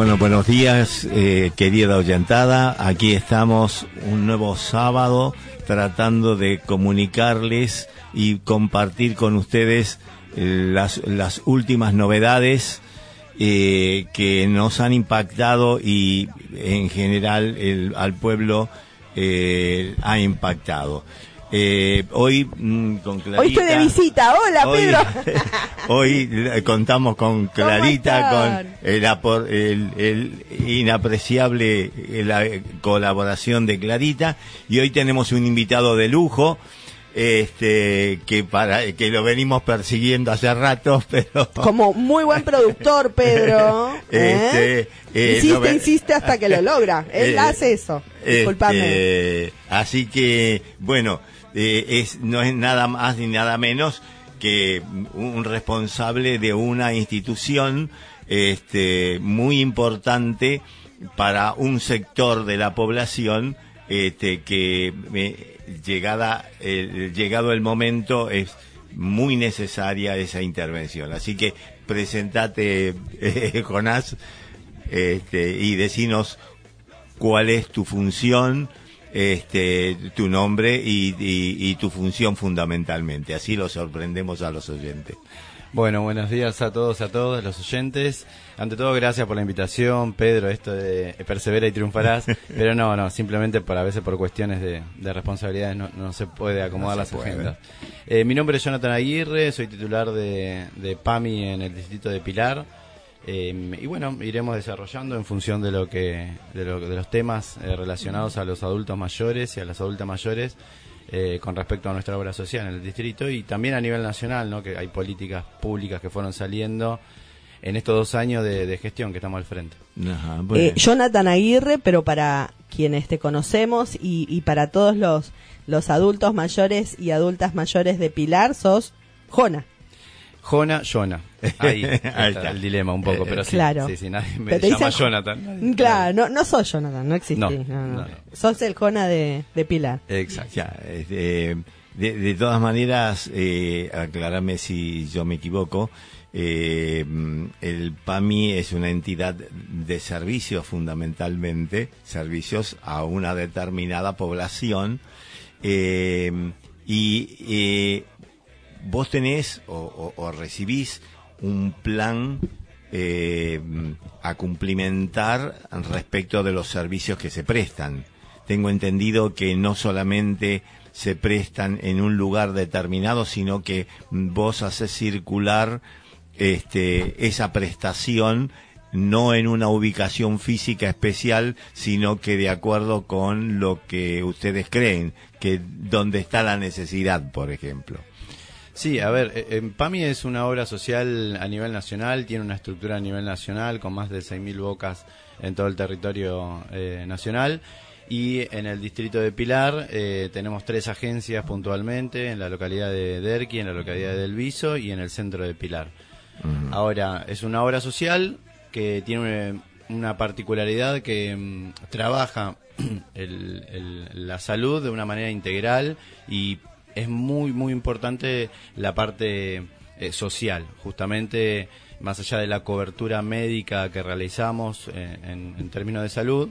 Bueno, buenos días, eh, querida oyentada. Aquí estamos un nuevo sábado tratando de comunicarles y compartir con ustedes las, las últimas novedades eh, que nos han impactado y en general el- al pueblo eh, ha impactado. Eh, hoy mm, con Clarita, Hoy estoy de visita. Hola, Hoy- Pedro. Hoy eh, contamos con Clarita, con el, el- el inapreciable eh, la colaboración de Clarita y hoy tenemos un invitado de lujo este que para que lo venimos persiguiendo hace rato pero Como muy buen productor, Pedro. ¿eh? Este, eh, insiste, no me- insiste hasta que lo logra. Él Eh, hace eso. Disculpame. este, así que, bueno, eh, es, no es nada más ni nada menos que un responsable de una institución este, muy importante para un sector de la población este, que eh, llegada, eh, llegado el momento es muy necesaria esa intervención. Así que presentate, eh, Jonás, este, y decinos cuál es tu función, este, tu nombre y, y- y tu función fundamentalmente. Así lo sorprendemos a los oyentes. Bueno, buenos días a todos, a todos los oyentes. Ante todo, gracias por la invitación, Pedro, esto de persevera y triunfarás. Pero no, no, simplemente por a veces por cuestiones de, de responsabilidades no, no se puede acomodar No las puede. agendas. Eh, mi nombre es Jonathan Aguirre, soy titular de, de PAMI en el distrito de Pilar. Eh, y bueno, iremos desarrollando en función de lo que de, lo- de los temas eh, relacionados a los adultos mayores y a las adultas mayores eh, con respecto a nuestra obra social en el distrito y también a nivel nacional, ¿no? que hay políticas públicas que fueron saliendo en estos dos años de, de gestión que estamos al frente. Ajá, Eh, bueno. Jonathan Aguirre, pero para quienes te conocemos y, y para todos los, los adultos mayores y adultas mayores de Pilar, sos Jona. Jona, Jona. Ahí, está, Ahí está. el dilema un poco, Eh, pero sí, claro. sí, sí, nadie me llama dicen- Jonathan. Nadie- Claro, no, no sos Jonathan, no existís. No, no, no. no, no. Sos el Jona de, de Pilar. Exacto. Ya, de, de todas maneras, eh, aclarame si yo me equivoco, eh, el PAMI es una entidad de servicios fundamentalmente, servicios a una determinada población, eh, y eh, vos tenés o, recibís un plan eh, a cumplimentar respecto de los servicios que se prestan. Tengo entendido que no solamente se prestan en un lugar determinado, sino que vos haces circular este, esa prestación no en una ubicación física especial, sino que de acuerdo con lo que ustedes creen, que donde está la necesidad, por ejemplo. Sí, a ver, eh, PAMI es una obra social a nivel nacional, tiene una estructura a nivel nacional con más de 6.000 bocas en todo el territorio eh, nacional y en el distrito de Pilar eh, tenemos tres agencias puntualmente, en la localidad de Derqui, en la localidad de Delviso y en el centro de Pilar. Ahora, es una obra social que tiene una, una particularidad que mm, trabaja el- el- la salud de una manera integral y es muy, muy importante la parte eh, social, justamente más allá de la cobertura médica que realizamos eh, en, términos de salud,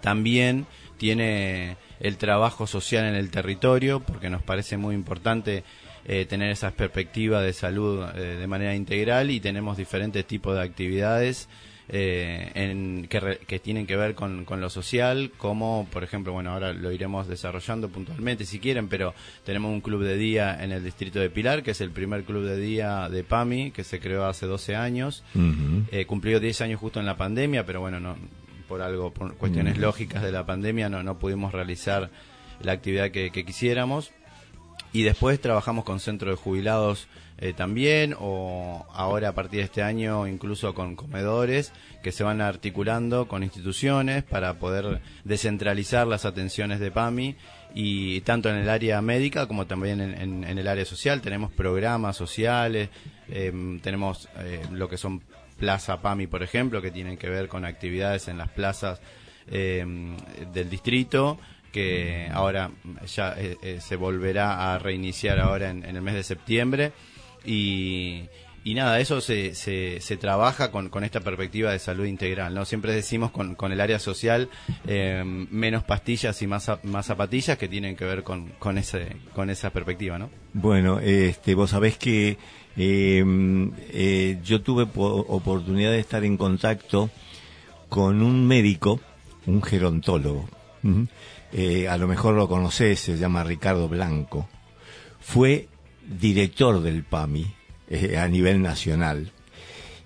también tiene el trabajo social en el territorio, porque nos parece muy importante eh, tener esa perspectiva de salud de manera integral y tenemos diferentes tipos de actividades eh, en, que, re- que tienen que ver con, con lo social, como por ejemplo, bueno, ahora lo iremos desarrollando puntualmente si quieren, pero tenemos un club de día en el distrito de Pilar, que es el primer club de día de PAMI, que se creó hace 12 años. Eh, cumplió 10 años justo en la pandemia, pero bueno, no por algo, por cuestiones lógicas de la pandemia, no, no pudimos realizar la actividad que, que quisiéramos. Y después trabajamos con centros de jubilados eh, también, o ahora a partir de este año incluso con comedores que se van articulando con instituciones para poder descentralizar las atenciones de PAMI y tanto en el área médica como también en, el área social. Tenemos programas sociales, em, tenemos eh, lo que son Plaza PAMI, por ejemplo, que tienen que ver con actividades en las plazas em, del distrito que ahora ya eh, eh, se volverá a reiniciar ahora en el mes de septiembre y, y nada, eso se, se, trabaja con, con esta perspectiva de salud integral, ¿no? Siempre decimos con, con el área social eh, menos pastillas y más, más zapatillas que tienen que ver con, con, ese, con esa perspectiva, ¿no? Bueno, este, vos sabés que eh, eh, yo tuve po- oportunidad de estar en contacto con un médico, un gerontólogo. Eh, a lo mejor lo conocés, se llama Ricardo Blanco. Fue director del PAMI eh, a nivel nacional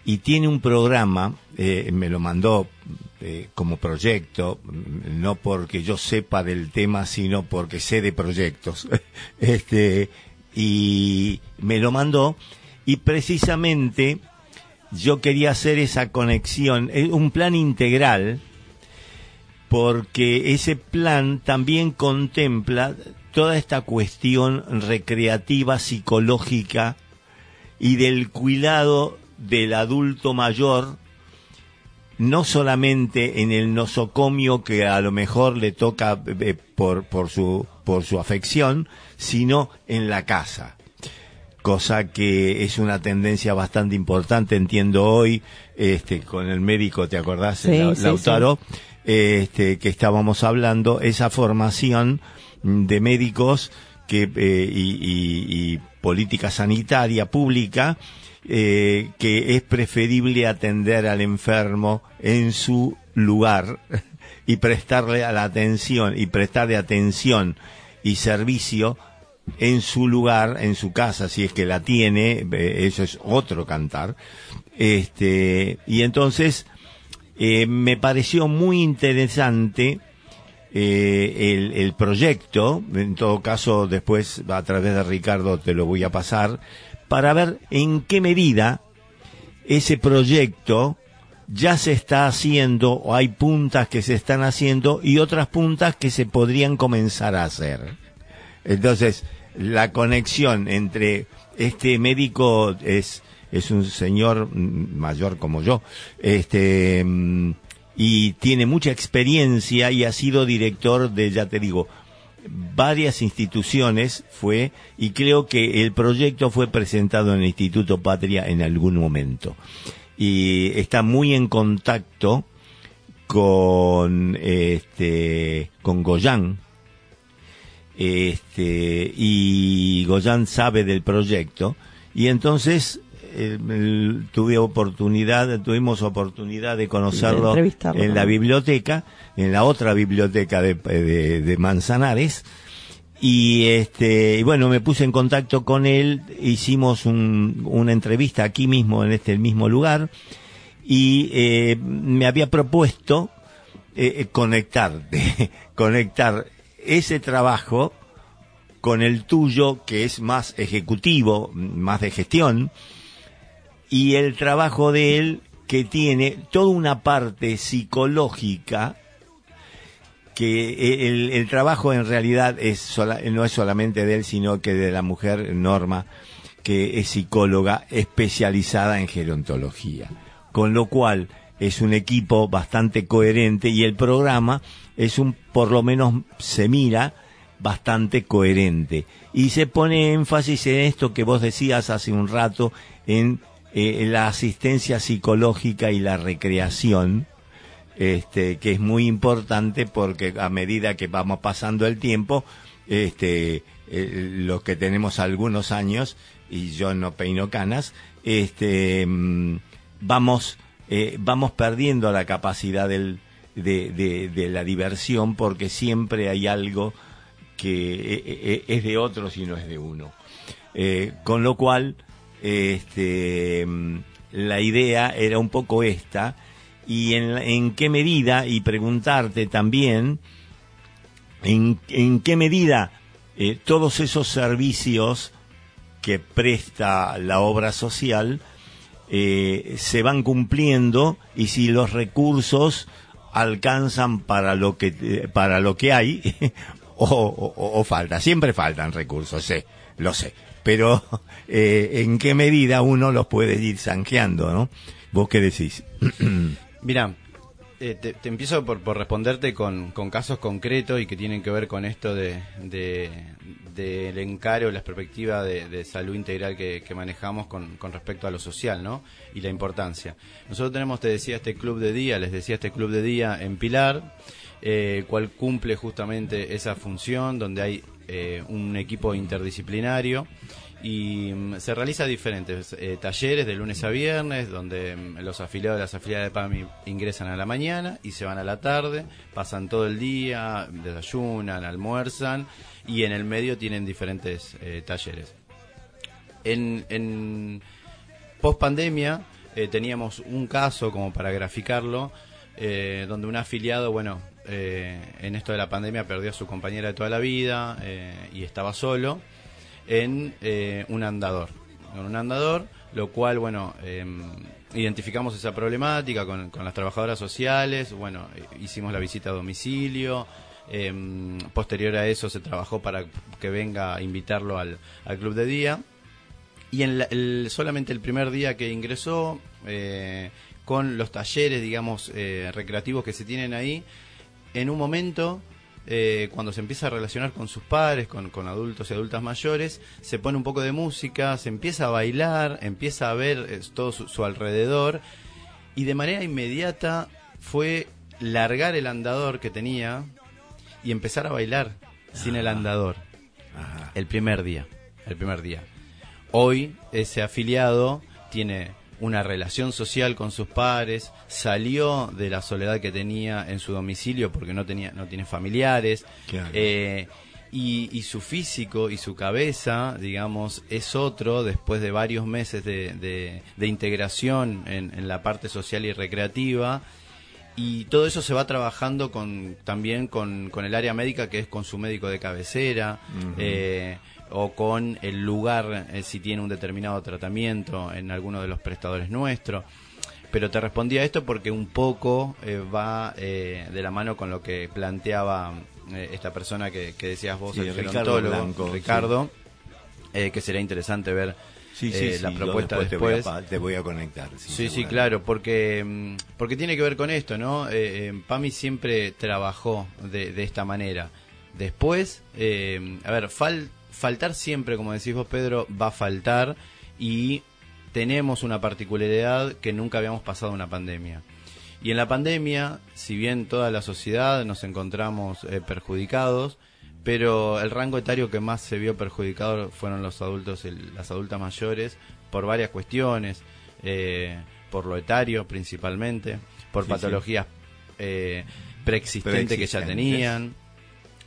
y tiene un programa, eh, me lo mandó eh, como proyecto, mm, no porque yo sepa del tema, sino porque sé de proyectos. este, y me lo mandó y precisamente yo quería hacer esa conexión, un plan integral, porque ese plan también contempla toda esta cuestión recreativa, psicológica y del cuidado del adulto mayor, no solamente en el nosocomio que a lo mejor le toca eh, por, por, su, por su afección, sino en la casa cosa que es una tendencia bastante importante, entiendo hoy, este, con el médico, ¿te acordás, Sí, Lau- sí, Lautaro? Este, que estábamos hablando, esa formación de médicos que, eh, y, política sanitaria pública, eh, que es preferible atender al enfermo en su lugar y prestarle a la atención y prestarle atención y servicio en su lugar, en su casa, si es que la tiene, eh, eso es otro cantar. Este, y entonces, me pareció muy interesante eh, el, el proyecto, en todo caso después a través de Ricardo te lo voy a pasar, para ver en qué medida ese proyecto ya se está haciendo o hay puntas que se están haciendo y otras puntas que se podrían comenzar a hacer. Entonces, la conexión entre este médico es, es un señor mm, mayor como yo, este, mm, y tiene mucha experiencia y ha sido director de, ya te digo, varias instituciones fue, y creo que el proyecto fue presentado en el Instituto Patria en algún momento. Y está muy en contacto con, este, con Goyán, este y Goyán sabe del proyecto y entonces eh, el- tuve oportunidad tuvimos oportunidad de conocerlo De en la biblioteca en la otra biblioteca de, de- de Manzanares. Y este y bueno me puse en contacto con él hicimos un- una entrevista aquí mismo en este mismo lugar y eh, me había propuesto eh, eh, conectar, conectar ese trabajo con el tuyo, que es más ejecutivo, más de gestión, y el trabajo de él, que tiene toda una parte psicológica, que el, el trabajo en realidad es sola- no es solamente de él, sino que de la mujer Norma, que es psicóloga especializada en gerontología. Con lo cual es un equipo bastante coherente y el programa es un, por lo menos se mira, bastante coherente. Y se pone énfasis en esto que vos decías hace un rato, en eh, la asistencia psicológica y la recreación, este, que es muy importante porque a medida que vamos pasando el tiempo, este, eh, los que tenemos algunos años, y yo no peino canas, este, mm, vamos, eh, vamos perdiendo la capacidad del, de, la diversión porque siempre hay algo que es de otros y no es de uno. Con lo cual, este, mm, la idea era un poco esta, y en, en qué medida, y preguntarte también, en, qué medida eh, todos esos servicios que presta la obra social eh, se van cumpliendo y si los recursos alcanzan para lo que eh, para lo que hay o, o- o falta. Siempre faltan recursos sé lo sé pero eh, en qué medida uno los puede ir zanjeando no vos qué decís Mira, eh, te, empiezo por, responderte con, con casos concretos y que tienen que ver con esto de, de- del encaro, la perspectiva de, de salud integral que, que manejamos con, con respecto a lo social, ¿no? Y la importancia. Nosotros tenemos, te decía, este club de día, les decía, este club de día en Pilar, eh, cual cumple justamente esa función, donde hay eh, un equipo interdisciplinario y mm, se realiza diferentes eh, talleres de lunes a viernes donde mm, los afiliados de las afiliadas de PAMI ingresan a la mañana y se van a la tarde, pasan todo el día, desayunan, almuerzan y en el medio tienen diferentes eh, talleres. En, en post pandemia teníamos un caso como para graficarlo eh, donde un afiliado, bueno, eh, en esto de la pandemia perdió a su compañera de toda la vida eh, y estaba solo en eh, un andador. En un andador, lo cual, bueno, eh, identificamos esa problemática con, con las trabajadoras sociales, bueno, hicimos la visita a domicilio, eh, posterior a eso se trabajó para que venga a invitarlo al, al club de día. Y en la- el- solamente el primer día que ingresó, eh, con los talleres, digamos, eh, recreativos que se tienen ahí, en un momento, eh, cuando se empieza a relacionar con sus padres, con, con adultos y adultas mayores, se pone un poco de música, se empieza a bailar, empieza a ver eh, todo su, su alrededor, y de manera inmediata fue largar el andador que tenía y empezar a bailar sin el andador. Ajá. El primer día, el primer día. Hoy ese afiliado tiene una relación social con sus padres, salió de la soledad que tenía en su domicilio porque no tenía, no tiene familiares, Claro. eh, y, y su físico y su cabeza, digamos, es otro después de varios meses de, de- de integración en, en la parte social y recreativa. Y todo eso se va trabajando con, también con, con el área médica, que es con su médico de cabecera, eh, o con el lugar, eh, si tiene un determinado tratamiento en alguno de los prestadores nuestros. Pero te respondí a esto porque un poco eh, va eh, de la mano con lo que planteaba esta persona que, que decías vos, Sí, el Ricardo gerontólogo, Blanco, Ricardo, que será interesante ver sí, sí, sí, la propuesta después te voy a después. te voy a conectar Sí, sí, claro, porque, mm, porque tiene que ver con esto, ¿no? PAMI siempre trabajó de, de esta manera. Después, eh, a ver, fal- faltar siempre, como decís vos, Pedro, va a faltar y tenemos una particularidad que nunca habíamos pasado una pandemia. Y en la pandemia, si bien toda la sociedad nos encontramos eh, perjudicados, pero el rango etario que más se vio perjudicado fueron los adultos, el- las adultas mayores, por varias cuestiones, eh, por lo etario principalmente, por Sí, patologías eh, preexistentes que ya tenían,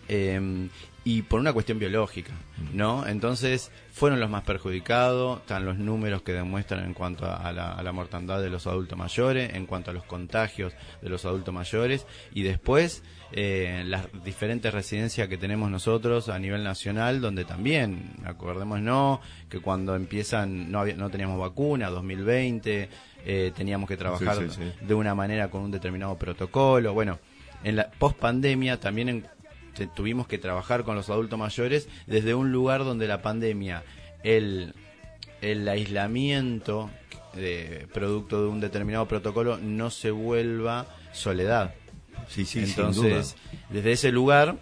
eh, y por una cuestión biológica, ¿no? Entonces fueron los más perjudicados, están los números que demuestran en cuanto a, la, a la mortandad de los adultos mayores, en cuanto a los contagios de los adultos mayores, y después eh, las diferentes residencias que tenemos nosotros a nivel nacional, donde también, acordémonos que cuando empiezan no, había, no teníamos vacuna, 2020, eh, teníamos que trabajar Sí, sí, sí. de una manera con un determinado protocolo, bueno, en la post pandemia también en- tuvimos que trabajar con los adultos mayores desde un lugar donde la pandemia, el, el aislamiento de, producto de un determinado protocolo no se vuelva soledad. Sí, sí, Entonces, desde ese lugar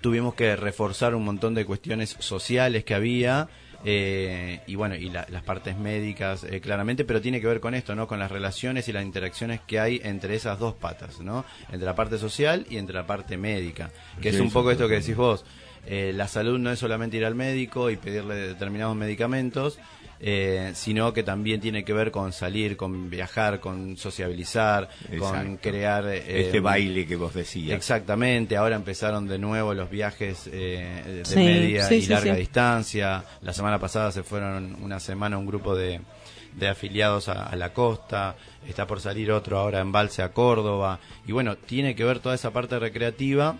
tuvimos que reforzar un montón de cuestiones sociales que había Eh, y bueno, y la- las partes médicas, eh, claramente, pero tiene que ver con esto, ¿no? Con las relaciones y las interacciones que hay entre esas dos patas, ¿no? Entre la parte social y entre la parte médica. Que es un poco esto que decís vos. Eh, la salud no es solamente ir al médico y pedirle determinados medicamentos, eh, sino que también tiene que ver con salir, con viajar, con sociabilizar, con crear... eh, Este baile que vos decías. Exactamente, ahora empezaron de nuevo los viajes eh, de Sí, media sí, y sí, larga sí. distancia. La semana pasada se fueron una semana un grupo de, de afiliados a, a la costa, está por salir otro ahora en Balse a Córdoba. Y bueno, tiene que ver toda esa parte recreativa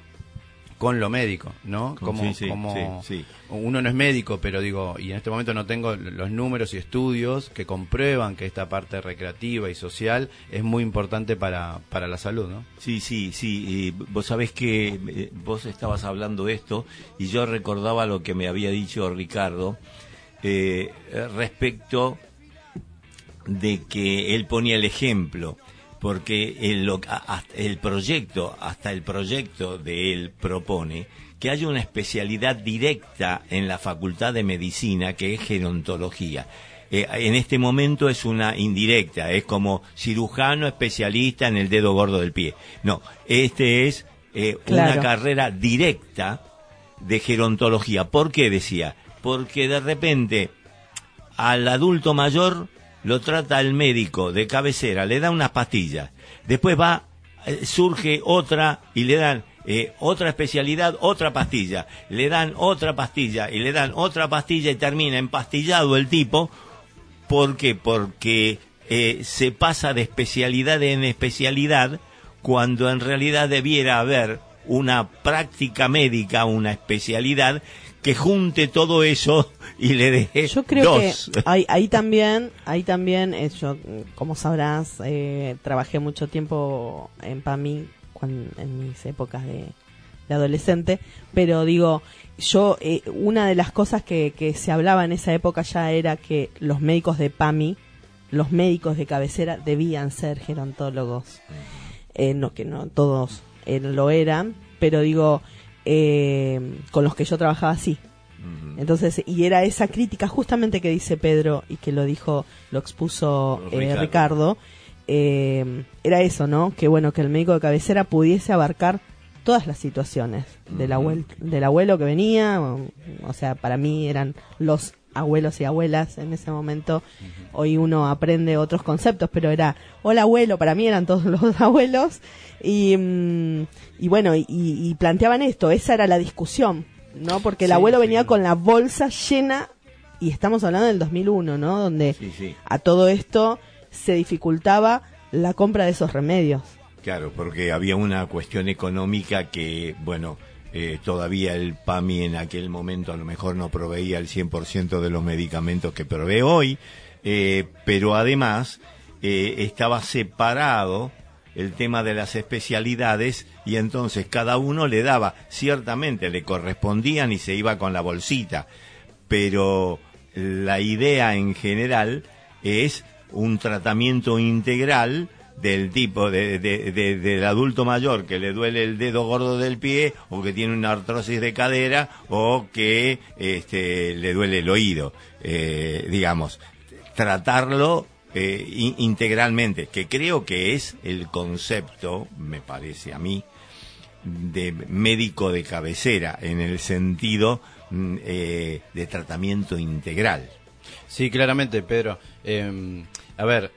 con lo médico, ¿no? Como, sí, sí, como sí, sí. uno no es médico, pero digo, y en este momento no tengo los números y estudios que comprueban que esta parte recreativa y social es muy importante para, para la salud, ¿no? Sí, sí, sí. y vos sabés que eh, vos estabas hablando de esto y yo recordaba lo que me había dicho Ricardo eh, respecto de que él ponía el ejemplo, porque el, lo- el proyecto, hasta el proyecto de él propone que haya una especialidad directa en la Facultad de Medicina que es gerontología. Eh, en este momento es una indirecta, es como cirujano especialista en el dedo gordo del pie. No, este es eh, una carrera directa de gerontología. ¿Por qué decía? Porque de repente al adulto mayor lo trata el médico de cabecera, le da unas pastillas. Después va, eh, surge otra y le dan eh, otra especialidad, otra pastilla. Le dan otra pastilla y le dan otra pastilla y termina empastillado el tipo. ¿Por qué? Porque eh, se pasa de especialidad en especialidad cuando en realidad debiera haber una práctica médica, una especialidad que junte todo eso y le deje Yo creo dos. que ahí, ahí también, ahí también, eh, yo, como sabrás, eh, trabajé mucho tiempo en PAMI cuan- en mis épocas de, de adolescente, pero digo, yo, eh, una de las cosas que, que se hablaba en esa época ya era que los médicos de PAMI, los médicos de cabecera, debían ser gerontólogos. Eh, no, que no todos eh, lo eran, pero digo, eh, con los que yo trabajaba sí. Entonces, y era esa crítica justamente que dice Pedro y que lo dijo, lo expuso eh, Ricardo. Eh, era eso, ¿no? Que bueno, que el médico de cabecera pudiese abarcar todas las situaciones del, abuel- del abuelo que venía, o, o sea, para mí eran los abuelos y abuelas en ese momento. Hoy uno aprende otros conceptos, pero era, hola abuelo, para mí eran todos los abuelos. Y, mm, y bueno, y, y planteaban esto, esa era la discusión, ¿no? Porque el Sí, abuelo sí. venía con la bolsa llena, y estamos hablando del 2001, ¿no? Donde sí. a todo esto se dificultaba la compra de esos remedios. Claro, porque había una cuestión económica que, bueno, eh, todavía el PAMI en aquel momento a lo mejor no proveía el 100% de los medicamentos que provee hoy, eh, pero además eh, estaba separado el tema de las especialidades y entonces cada uno le daba, ciertamente le correspondían y se iba con la bolsita, pero la idea en general es un tratamiento integral del tipo de, de- de- del adulto mayor que le duele el dedo gordo del pie o que tiene una artrosis de cadera o que este, le duele el oído, eh, digamos, tratarlo eh, in- integralmente, que creo que es el concepto, me parece a mí, de médico de cabecera en el sentido mm, eh, de tratamiento integral. Sí, claramente, Pedro. Eh, a ver,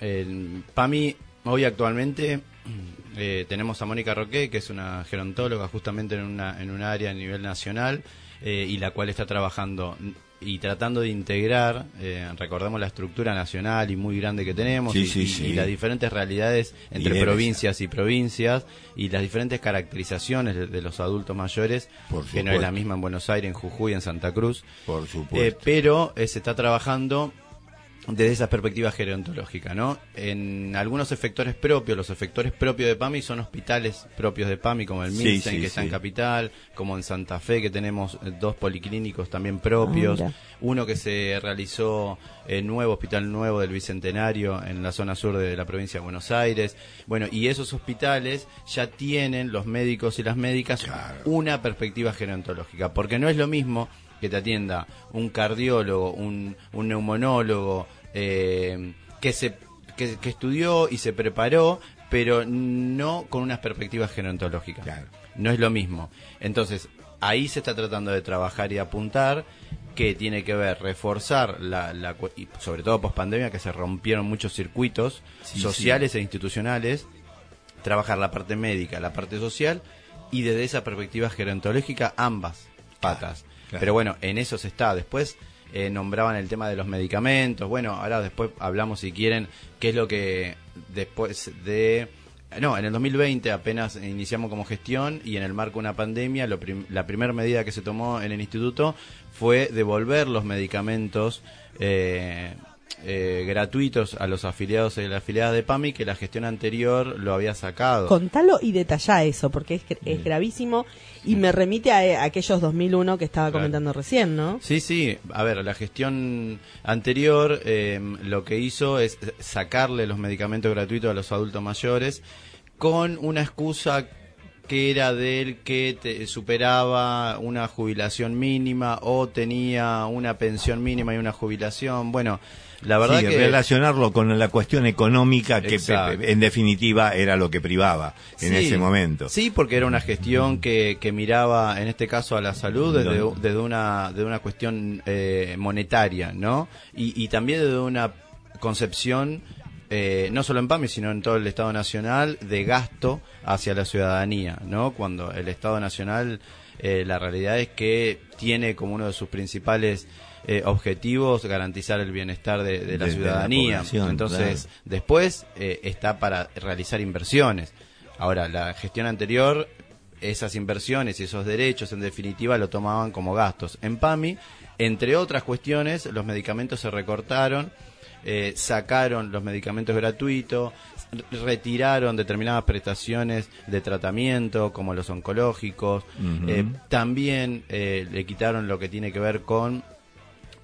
el PAMI hoy actualmente eh, tenemos a Mónica Roque, que es una gerontóloga justamente en una en un área a nivel nacional eh, y la cual está trabajando y tratando de integrar, eh, recordemos la estructura nacional y muy grande que tenemos Sí, y, sí, y- sí. y las diferentes realidades entre provincias y provincias y las diferentes caracterizaciones de, de los adultos mayores, Por que no es la misma en Buenos Aires, en Jujuy, en Santa Cruz. Por Eh, supuesto. pero eh, se está trabajando desde esa perspectiva gerontológica, ¿no? En algunos efectores propios, los efectores propios de PAMI son hospitales propios de PAMI, como el Sí, que está en. Capital, como en Santa Fe, que tenemos eh, dos policlínicos también propios, Ah, uno que se realizó el nuevo hospital nuevo del Bicentenario en la zona sur de la provincia de Buenos Aires. Bueno, y esos hospitales ya tienen los médicos y las médicas Claro. una perspectiva gerontológica, porque no es lo mismo que te atienda un cardiólogo, un, un neumonólogo, eh, que, se, que, que estudió y se preparó, pero no con unas perspectivas gerontológicas. Claro. No es lo mismo. Entonces, ahí se está tratando de trabajar y apuntar que tiene que ver reforzar la, y sobre todo post pandemia que se rompieron muchos circuitos Sí, sociales e institucionales trabajar la parte médica la parte social y desde esa perspectiva gerontológica ambas patas claro. pero bueno en eso se está después eh, nombraban el tema de los medicamentos. Bueno ahora después hablamos si quieren qué es lo que después de no, en el 2020 apenas iniciamos como gestión y en el marco de una pandemia lo prim- la primera medida que se tomó en el instituto fue devolver los medicamentos eh, eh, gratuitos a los afiliados y las afiliadas de PAMI que la gestión anterior lo había sacado. Contalo y detallá eso, porque es, es gravísimo y me remite a, a aquellos 2001 que estaba Claro. comentando recién, ¿no? Sí, sí. A ver, la gestión anterior eh, lo que hizo es sacarle los medicamentos gratuitos a los adultos mayores con una excusa que era del que te- superaba una jubilación mínima o tenía una pensión mínima y una jubilación. Bueno, la verdad Sí, que relacionarlo con la cuestión económica que Exacto. pe- en definitiva era lo que privaba en Sí, ese momento. Sí, porque era una gestión que, que miraba, en este caso, a la salud desde, una, desde una cuestión eh, monetaria, ¿no? Y, y también desde una concepción, eh, no solo en PAMI, sino en todo el Estado Nacional, de gasto hacia la ciudadanía, ¿no? Cuando el Estado Nacional, eh, la realidad es que tiene como uno de sus principales eh, objetivos garantizar el bienestar de, de la De- de la ciudadanía. Entonces, claro. Después eh, está para realizar inversiones. Ahora, la gestión anterior, esas inversiones y esos derechos, en definitiva, lo tomaban como gastos. En PAMI, entre otras cuestiones, los medicamentos se recortaron, eh, sacaron los medicamentos gratuitos, retiraron determinadas prestaciones de tratamiento, como los oncológicos, eh, también eh, le quitaron lo que tiene que ver con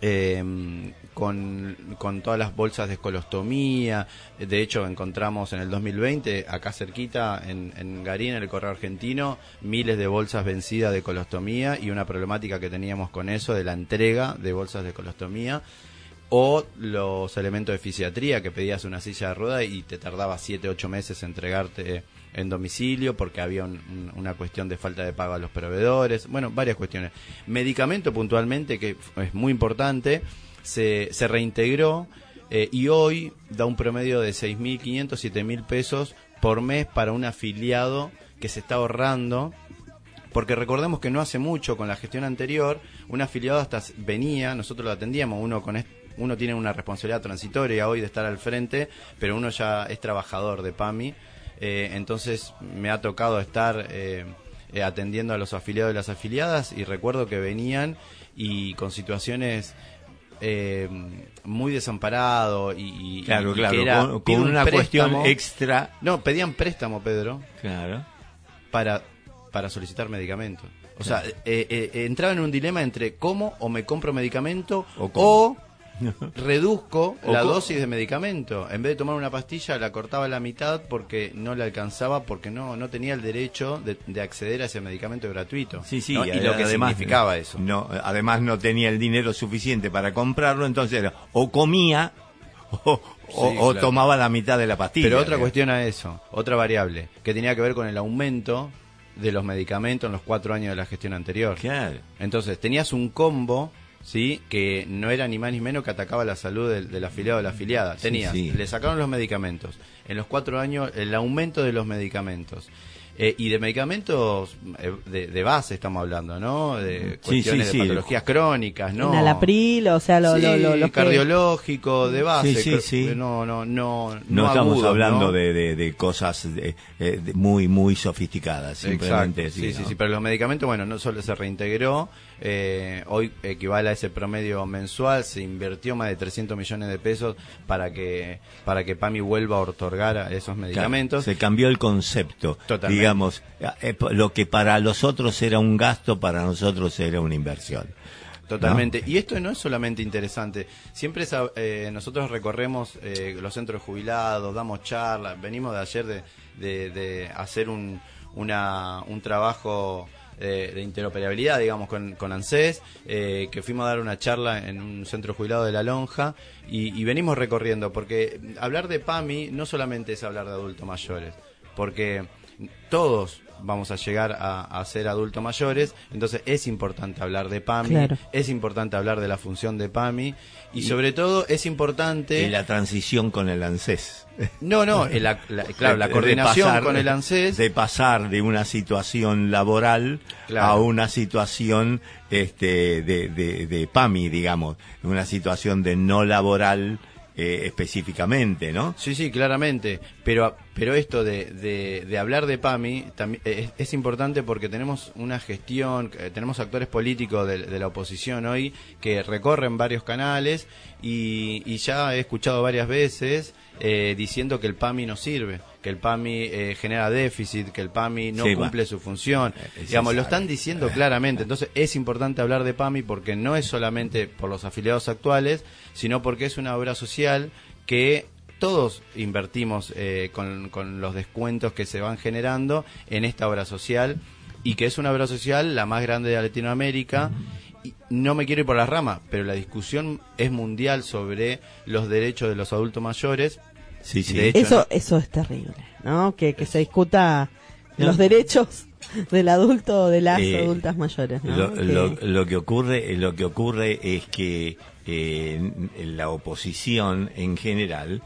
eh, con, con todas las bolsas de escolostomía. De hecho, encontramos en el 2020, acá cerquita, en, en Garín, en el correo argentino, miles de bolsas vencidas de colostomía y una problemática que teníamos con eso de la entrega de bolsas de colostomía. O los elementos de fisiatría, que pedías una silla de rueda y te tardaba 7, 8 meses entregarte en domicilio porque había un- un- una cuestión de falta de pago a los proveedores. Bueno, varias cuestiones. Medicamento puntualmente, que es muy importante, se, reintegró eh, y hoy da un promedio de 6.500, 7.000 pesos por mes para un afiliado que se está ahorrando porque recordemos que no hace mucho con la gestión anterior, un afiliado hasta venía, nosotros lo atendíamos, uno con est- uno tiene una responsabilidad transitoria hoy de estar al frente, pero uno ya es trabajador de PAMI, eh, entonces me ha tocado estar eh, eh, atendiendo a los afiliados y las afiliadas y recuerdo que venían y con situaciones eh, muy desamparado y, y- Claro, y claro, que era, con, una cuestión préstamo. extra. no pedían préstamo Pedro Claro. para, para solicitar medicamentos. O sea, eh, eh, entraba en un dilema entre cómo o me compro medicamento O o. reduzco la dosis de medicamento. En vez de tomar una pastilla, la cortaba a la mitad porque no le alcanzaba, porque no, no tenía el derecho de, de acceder a ese medicamento gratuito. Sí, sí, ¿no? Y lo que además, significaba eso. No, además no tenía el dinero suficiente para comprarlo, entonces era, o comía o, o- Sí, o claro. tomaba la mitad de la pastilla. Pero otra cuestión a eso, otra variable, que tenía que ver con el aumento de los medicamentos en los cuatro años de la gestión anterior. Claro. Entonces, tenías un combo, ¿sí? Que no era ni más ni menos que atacaba la salud del, del afiliado o de la afiliada. Tenías, sí. le sacaron los medicamentos. En los cuatro años, el aumento de los medicamentos. Eh, y de medicamentos eh, de, de base estamos hablando, ¿no? De Sí, cuestiones sí, sí. de patologías crónicas, ¿no? Enalapril, o sea, lo, Sí, lo, lo- los que- cardiológico, de base. Sí, sí, cro- sí. No, no, no. No, estamos hablando ¿no? De, de, de cosas de- eh, de muy, muy sofisticadas. Simplemente Exacto. Sí, sí, ¿no? sí, pero los medicamentos, bueno, no solo se reintegró, eh, hoy equivale a ese promedio mensual, se invirtió más de 300 millones de pesos para que para que PAMI vuelva a otorgar esos Claro, medicamentos. se cambió el concepto. Totalmente. Digamos, eh, lo que para los otros era un gasto, para nosotros era una inversión. Totalmente. Y esto no es solamente interesante. Siempre eh, nosotros recorremos eh, los centros jubilados, damos charlas. Venimos de ayer de, de- de hacer un, una- un trabajo de, interoperabilidad, digamos, con, con ANSES, eh, que fuimos a dar una charla en un centro jubilado de La Lonja y, y venimos recorriendo, porque hablar de PAMI no solamente es hablar de adultos mayores, porque todos vamos a llegar a, a ser adultos mayores, entonces es importante hablar de PAMI, Claro. es importante hablar de la función de PAMI y sobre todo es importante... Y la transición con el ANSES. No, no, la, la- claro, la coordinación pasar- con el ANSES... De pasar de una situación laboral Claro. a una situación este, de, de, de PAMI, digamos. Una situación de no laboral eh, específicamente, ¿no? Sí, sí, claramente. Pero, pero esto de, de, hablar de PAMI también es, es importante porque tenemos una gestión, eh, tenemos actores políticos de, de la oposición hoy que recorren varios canales y, y ya he escuchado varias veces eh, diciendo que el PAMI no sirve, que el PAMI eh, genera déficit, que el PAMI no Sí, va. cumple su función. Eh, Digamos, lo están diciendo claramente. Entonces es importante hablar de PAMI porque no es solamente por los afiliados actuales, sino porque es una obra social que todos invertimos eh, con, con los descuentos que se van generando en esta obra social y que es una obra social la más grande de Latinoamérica. Y no me quiero ir por las ramas, pero la discusión es mundial sobre los derechos de los adultos mayores. Sí, sí. De hecho, Eso, ¿no? eso es terrible, ¿no? Que, que se discuta los derechos del adulto o de las Eh, adultas mayores, ¿no? Lo, Que- lo- lo que ocurre, lo que ocurre es que eh, la oposición en general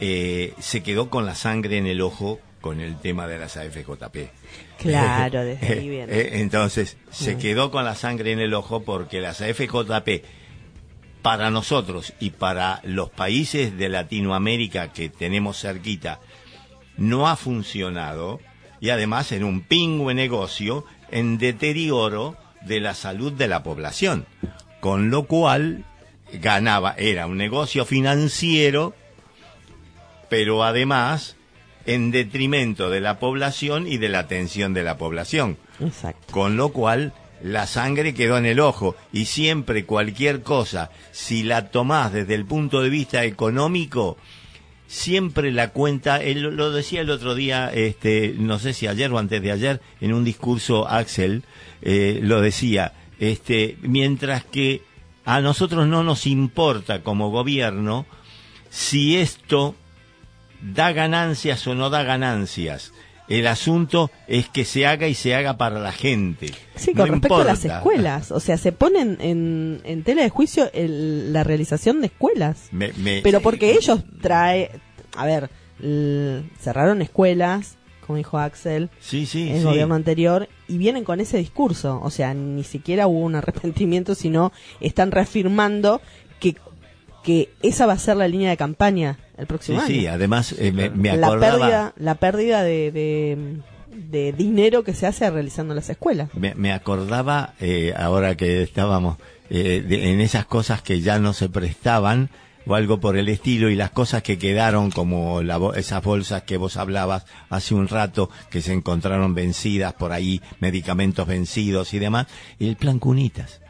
eh, se quedó con la sangre en el ojo con el tema de las AFJP. Claro, desde ahí viene. Eh, Entonces, se Mm. quedó con la sangre en el ojo porque las AFJP, para nosotros y para los países de Latinoamérica que tenemos cerquita, no ha funcionado y además en un pingüe negocio en deterioro de la salud de la población. Con lo cual ganaba, era un negocio financiero, pero además en detrimento de la población y de la atención de la población. Exacto. Con lo cual, la sangre quedó en el ojo. Y siempre cualquier cosa, si la tomás desde el punto de vista económico, siempre la cuenta, él lo- decía el otro día, este, no sé si ayer o antes de ayer, en un discurso Axel, eh, lo decía, este, mientras que a nosotros no nos importa como gobierno si esto da ganancias o no da ganancias. El asunto es que se haga y se haga para la gente. Sí, No con respecto a las escuelas. O sea, se ponen en, en tela de juicio el- la realización de escuelas. Me- me- Pero porque ellos trae, a ver, cerraron escuelas, como dijo Axel, Sí, sí, en el sí. gobierno anterior, y vienen con ese discurso. O sea, ni siquiera hubo un arrepentimiento, sino están reafirmando que, que esa va a ser la línea de campaña el Sí, próximo sí, año. además eh, me, me la acordaba... pérdida, la pérdida de, de, de dinero que se hace realizando las escuelas. Me, me acordaba, eh, ahora que estábamos eh, de- en esas cosas que ya no se prestaban o algo por el estilo y las cosas que quedaron como la esas bolsas que vos hablabas hace un rato que se encontraron vencidas por ahí, medicamentos vencidos y demás, el plan Cunitas.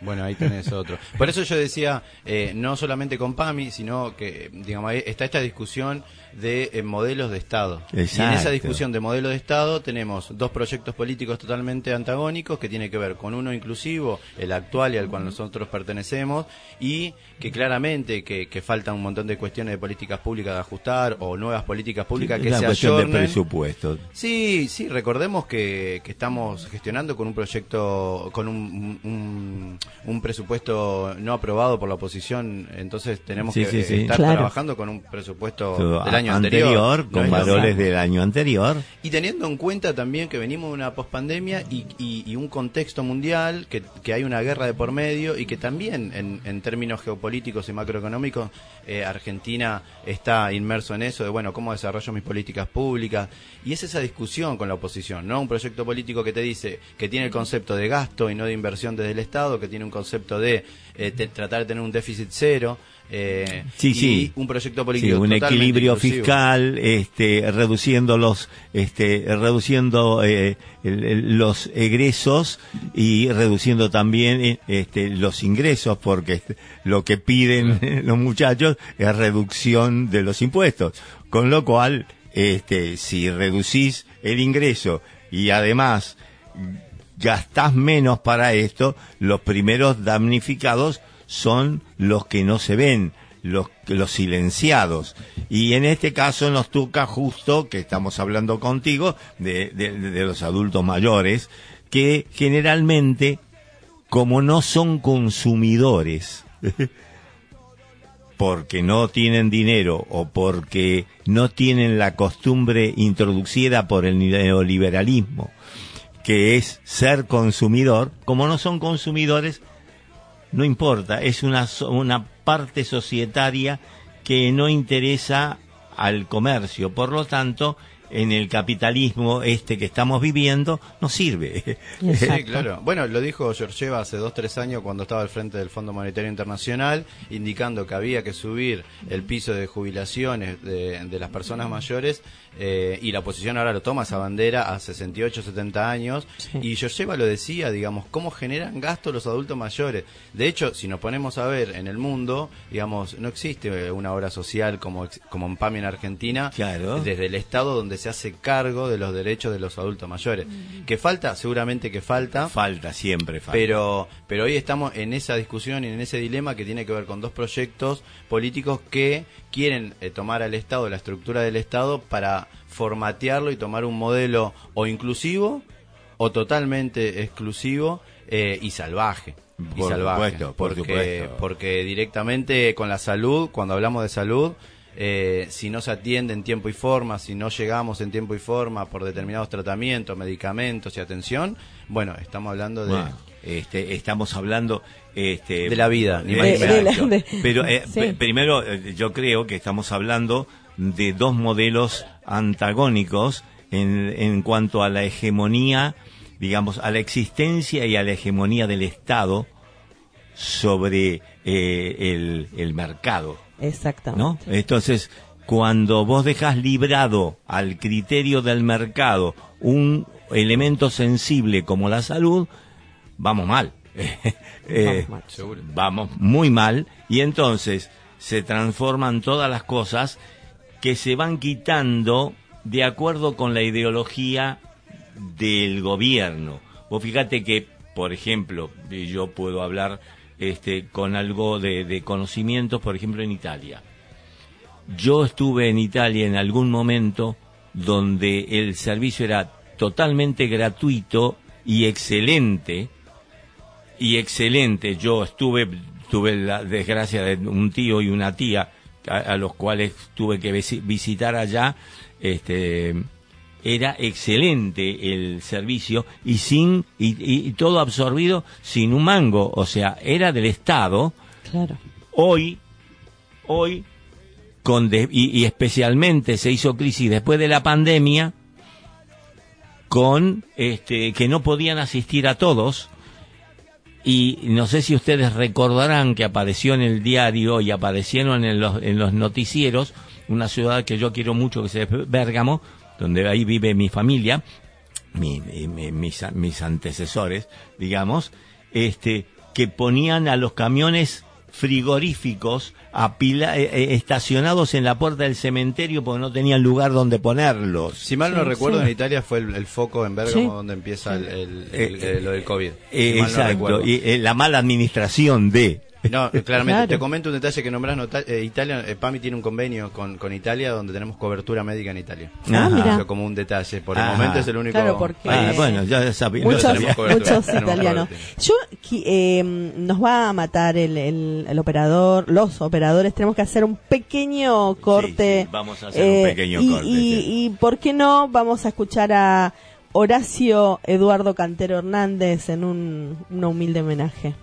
Bueno, ahí tenés otro. Por eso yo decía, eh, no solamente con PAMI, sino que, digamos, está esta discusión de eh, modelos de Estado. Y en esa discusión de modelo de Estado tenemos dos proyectos políticos totalmente antagónicos que tiene que ver con uno inclusivo, el actual y al cual nosotros pertenecemos, y que claramente que, que falta un montón de cuestiones de políticas públicas de ajustar o nuevas políticas públicas Es que una se cuestión de ayornen. presupuesto. Sí, sí, recordemos que, que estamos gestionando con un proyecto, con un, un, un presupuesto no aprobado por la oposición, entonces tenemos Sí, que sí, sí. estar Claro. trabajando con un presupuesto Todo del año anterior. Con es lo valores del año anterior. Y teniendo en cuenta también que venimos de una pospandemia y, y, y un contexto mundial, que, que hay una guerra de por medio y que también en, en términos geopolíticos y macroeconómicos eh, Argentina está inmerso en eso de, bueno, cómo desarrollo mis políticas públicas. Y es esa discusión con la oposición, ¿no? Un proyecto político que te dice que tiene el concepto de gasto y no de inversión desde el Estado, que tiene un concepto de eh, te- tratar de tener un déficit cero. Eh, Sí, y sí. un proyecto Sí, político un totalmente equilibrio inclusivo. fiscal, este, reduciendo los, este, reduciendo eh, el- el- los egresos y reduciendo también este, los ingresos, porque este, lo que piden los muchachos es reducción de los impuestos. Con lo cual, este, si reducís el ingreso y además gastás menos para esto, los primeros damnificados son los que no se ven, los, silenciados. Y en este caso nos toca justo, que estamos hablando contigo, de los adultos mayores, que generalmente, como no son consumidores, porque no tienen dinero o porque no tienen la costumbre introducida por el neoliberalismo, que es ser consumidor, como no son consumidores, no importa, es una, so- una parte societaria que no interesa al comercio. Por lo tanto, en el capitalismo este que estamos viviendo, no sirve. Sí, claro. Bueno, lo dijo Georgieva hace dos, tres años cuando estaba al frente del Fondo Monetario Internacional, indicando que había que subir el piso de jubilaciones de, de las personas mayores eh, y la oposición ahora lo toma esa bandera a 68, 70 años. Sí. Y Georgieva lo decía, digamos, cómo generan gasto los adultos mayores. De hecho, si nos ponemos a ver en el mundo, digamos, no existe una obra social como, como en PAMI en Argentina, Claro. desde el Estado donde se hace cargo de los derechos de los adultos mayores. Que falta, seguramente que falta, Falta, siempre falta. pero, pero hoy estamos en esa discusión y en ese dilema que tiene que ver con dos proyectos políticos que quieren eh, tomar al Estado, la estructura del Estado, para formatearlo y tomar un modelo o inclusivo o totalmente exclusivo eh, y salvaje. y Por salvaje, supuesto, por porque, supuesto. porque directamente con la salud, cuando hablamos de salud, eh, si no se atiende en tiempo y forma, si no llegamos en tiempo y forma por determinados tratamientos, medicamentos y atención, bueno, estamos hablando de... este, estamos hablando este, De la vida, ni. De- Pero eh, Sí. primero, eh, yo creo que estamos hablando de dos modelos antagónicos en, en cuanto a la hegemonía, digamos, a la existencia y a la hegemonía del Estado sobre eh, el, el mercado. Exactamente. ¿no? Entonces, cuando vos dejas librado al criterio del mercado un elemento sensible como la salud, vamos mal. Eh, Vamos mal. Seguro. vamos muy mal y entonces se transforman todas las cosas que se van quitando de acuerdo con la ideología del gobierno. Vos fíjate que, por ejemplo, yo puedo hablar este, con algo de, de conocimientos, por ejemplo, en Italia. Yo estuve en Italia en algún momento donde el servicio era totalmente gratuito y excelente, y excelente. Yo estuve, tuve la desgracia de un tío y una tía a, a los cuales tuve que visi- visitar allá. Este, era excelente el servicio y sin y, y- y todo absorbido sin un mango, o sea, era del Estado. Claro. Hoy, hoy con de- y, y especialmente se hizo crisis después de la pandemia con este que no podían asistir a todos y no sé si ustedes recordarán que apareció en el diario y aparecieron en los, en los noticieros una ciudad que yo quiero mucho que se es Bérgamo, donde ahí vive mi familia, mi- mi- mi- mis, mis antecesores, digamos, este, que ponían a los camiones frigoríficos apila- eh, eh, estacionados en la puerta del cementerio porque no tenían lugar donde ponerlos. Si mal no Sí, recuerdo, sí. en Italia fue el, el foco en Bérgamo Sí. donde empieza el, el- Eh, el- lo del COVID. Si mal no exacto, recuerdo. y eh, la mala administración de... No, claramente. Claro. Te comento un detalle que nombrás. eh, Italia, eh, PAMI tiene un convenio con, con Italia donde tenemos cobertura médica en Italia. Ah, Ajá. mira. Como un detalle. Por el Ajá. momento es el único Claro, porque- Ah, bueno, ya sabía. Muchos, muchos italianos. Yo, eh, nos va a matar el, el, el operador, los operadores. Tenemos que hacer un pequeño corte. sí, vamos a hacer un pequeño y, corte, Y, sí. y, ¿por qué no? Vamos a escuchar a Horacio Eduardo Cantero Hernández en un, un humilde homenaje.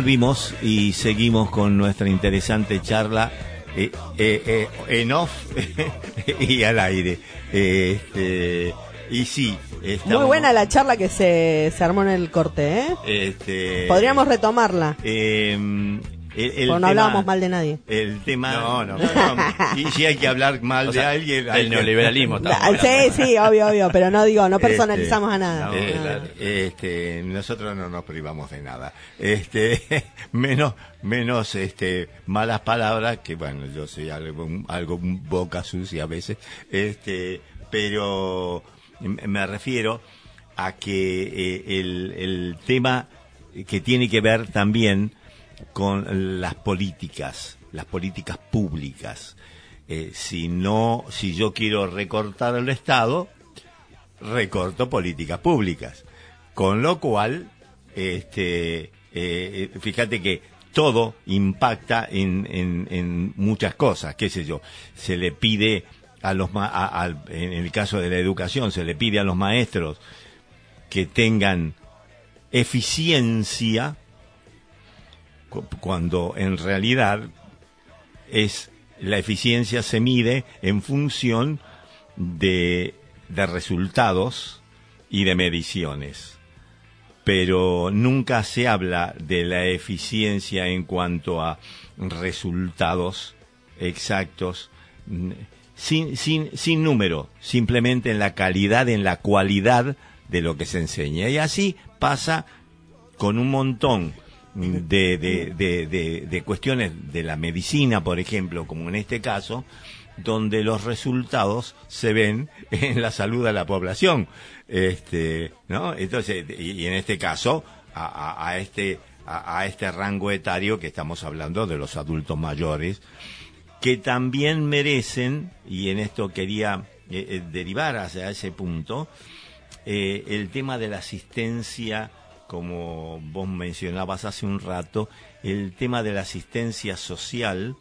Volvimos y seguimos con nuestra interesante charla eh, eh, eh, en off y al aire. Este, y sí, estamos- Muy buena la charla que se, se armó en el corte, ¿eh? Este, Podríamos retomarla. El, no hablábamos mal de nadie. El tema. No, no. y si hay que hablar mal O de sea, alguien. el neoliberalismo La- estamos sí, sí, obvio, obvio, pero no digo, no Este, personalizamos a nada. no, Eh, No. claro. este, nosotros no nos privamos de nada. Este, menos, menos, este, malas palabras, que bueno, yo soy algo, algo boca sucia a veces, este, pero me refiero a que eh, el, el tema que tiene que ver también con las políticas, las políticas públicas. Eh, si no, si yo quiero recortar el Estado, recorto políticas públicas. Con lo cual, este, eh, fíjate que todo impacta en, en, en muchas cosas, qué sé yo. Se le pide a los, ma- a- al- en el caso de la educación, se le pide a los maestros que tengan eficiencia cuando en realidad es la eficiencia se mide en función de, de resultados y de mediciones. Pero nunca se habla de la eficiencia en cuanto a resultados exactos, sin, sin, sin número, simplemente en la calidad, en la cualidad de lo que se enseña. Y así pasa con un montón de, de, de, de- cuestiones de la medicina, por ejemplo, como en este caso, donde los resultados se ven en la salud de la población. Este, ¿no? Entonces, y, en este caso, a, a- a este, a, a este rango etario que estamos hablando de los adultos mayores, que también merecen, y en esto quería eh, eh, derivar hacia ese punto, eh, el tema de la asistencia, como vos mencionabas hace un rato, el tema de la asistencia social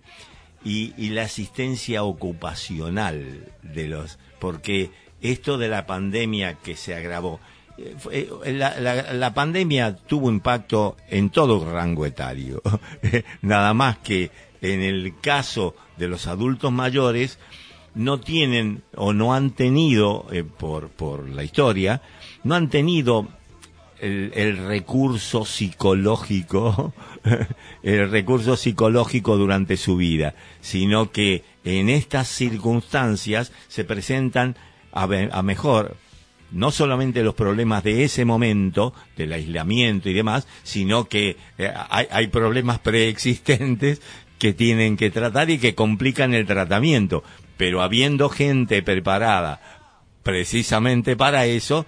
y, la asistencia ocupacional de los, porque esto de la pandemia que se agravó, eh, eh, la pandemia tuvo impacto en todo rango etario, nada más que en el caso de los adultos mayores, no tienen o no han tenido, eh, por, por la historia, no han tenido el, recurso psicológico, el recurso psicológico durante su vida, sino que en estas circunstancias se presentan a, mejor no solamente los problemas de ese momento, del aislamiento y demás, sino que eh, hay problemas preexistentes que tienen que tratar y que complican el tratamiento. Pero habiendo gente preparada precisamente para eso,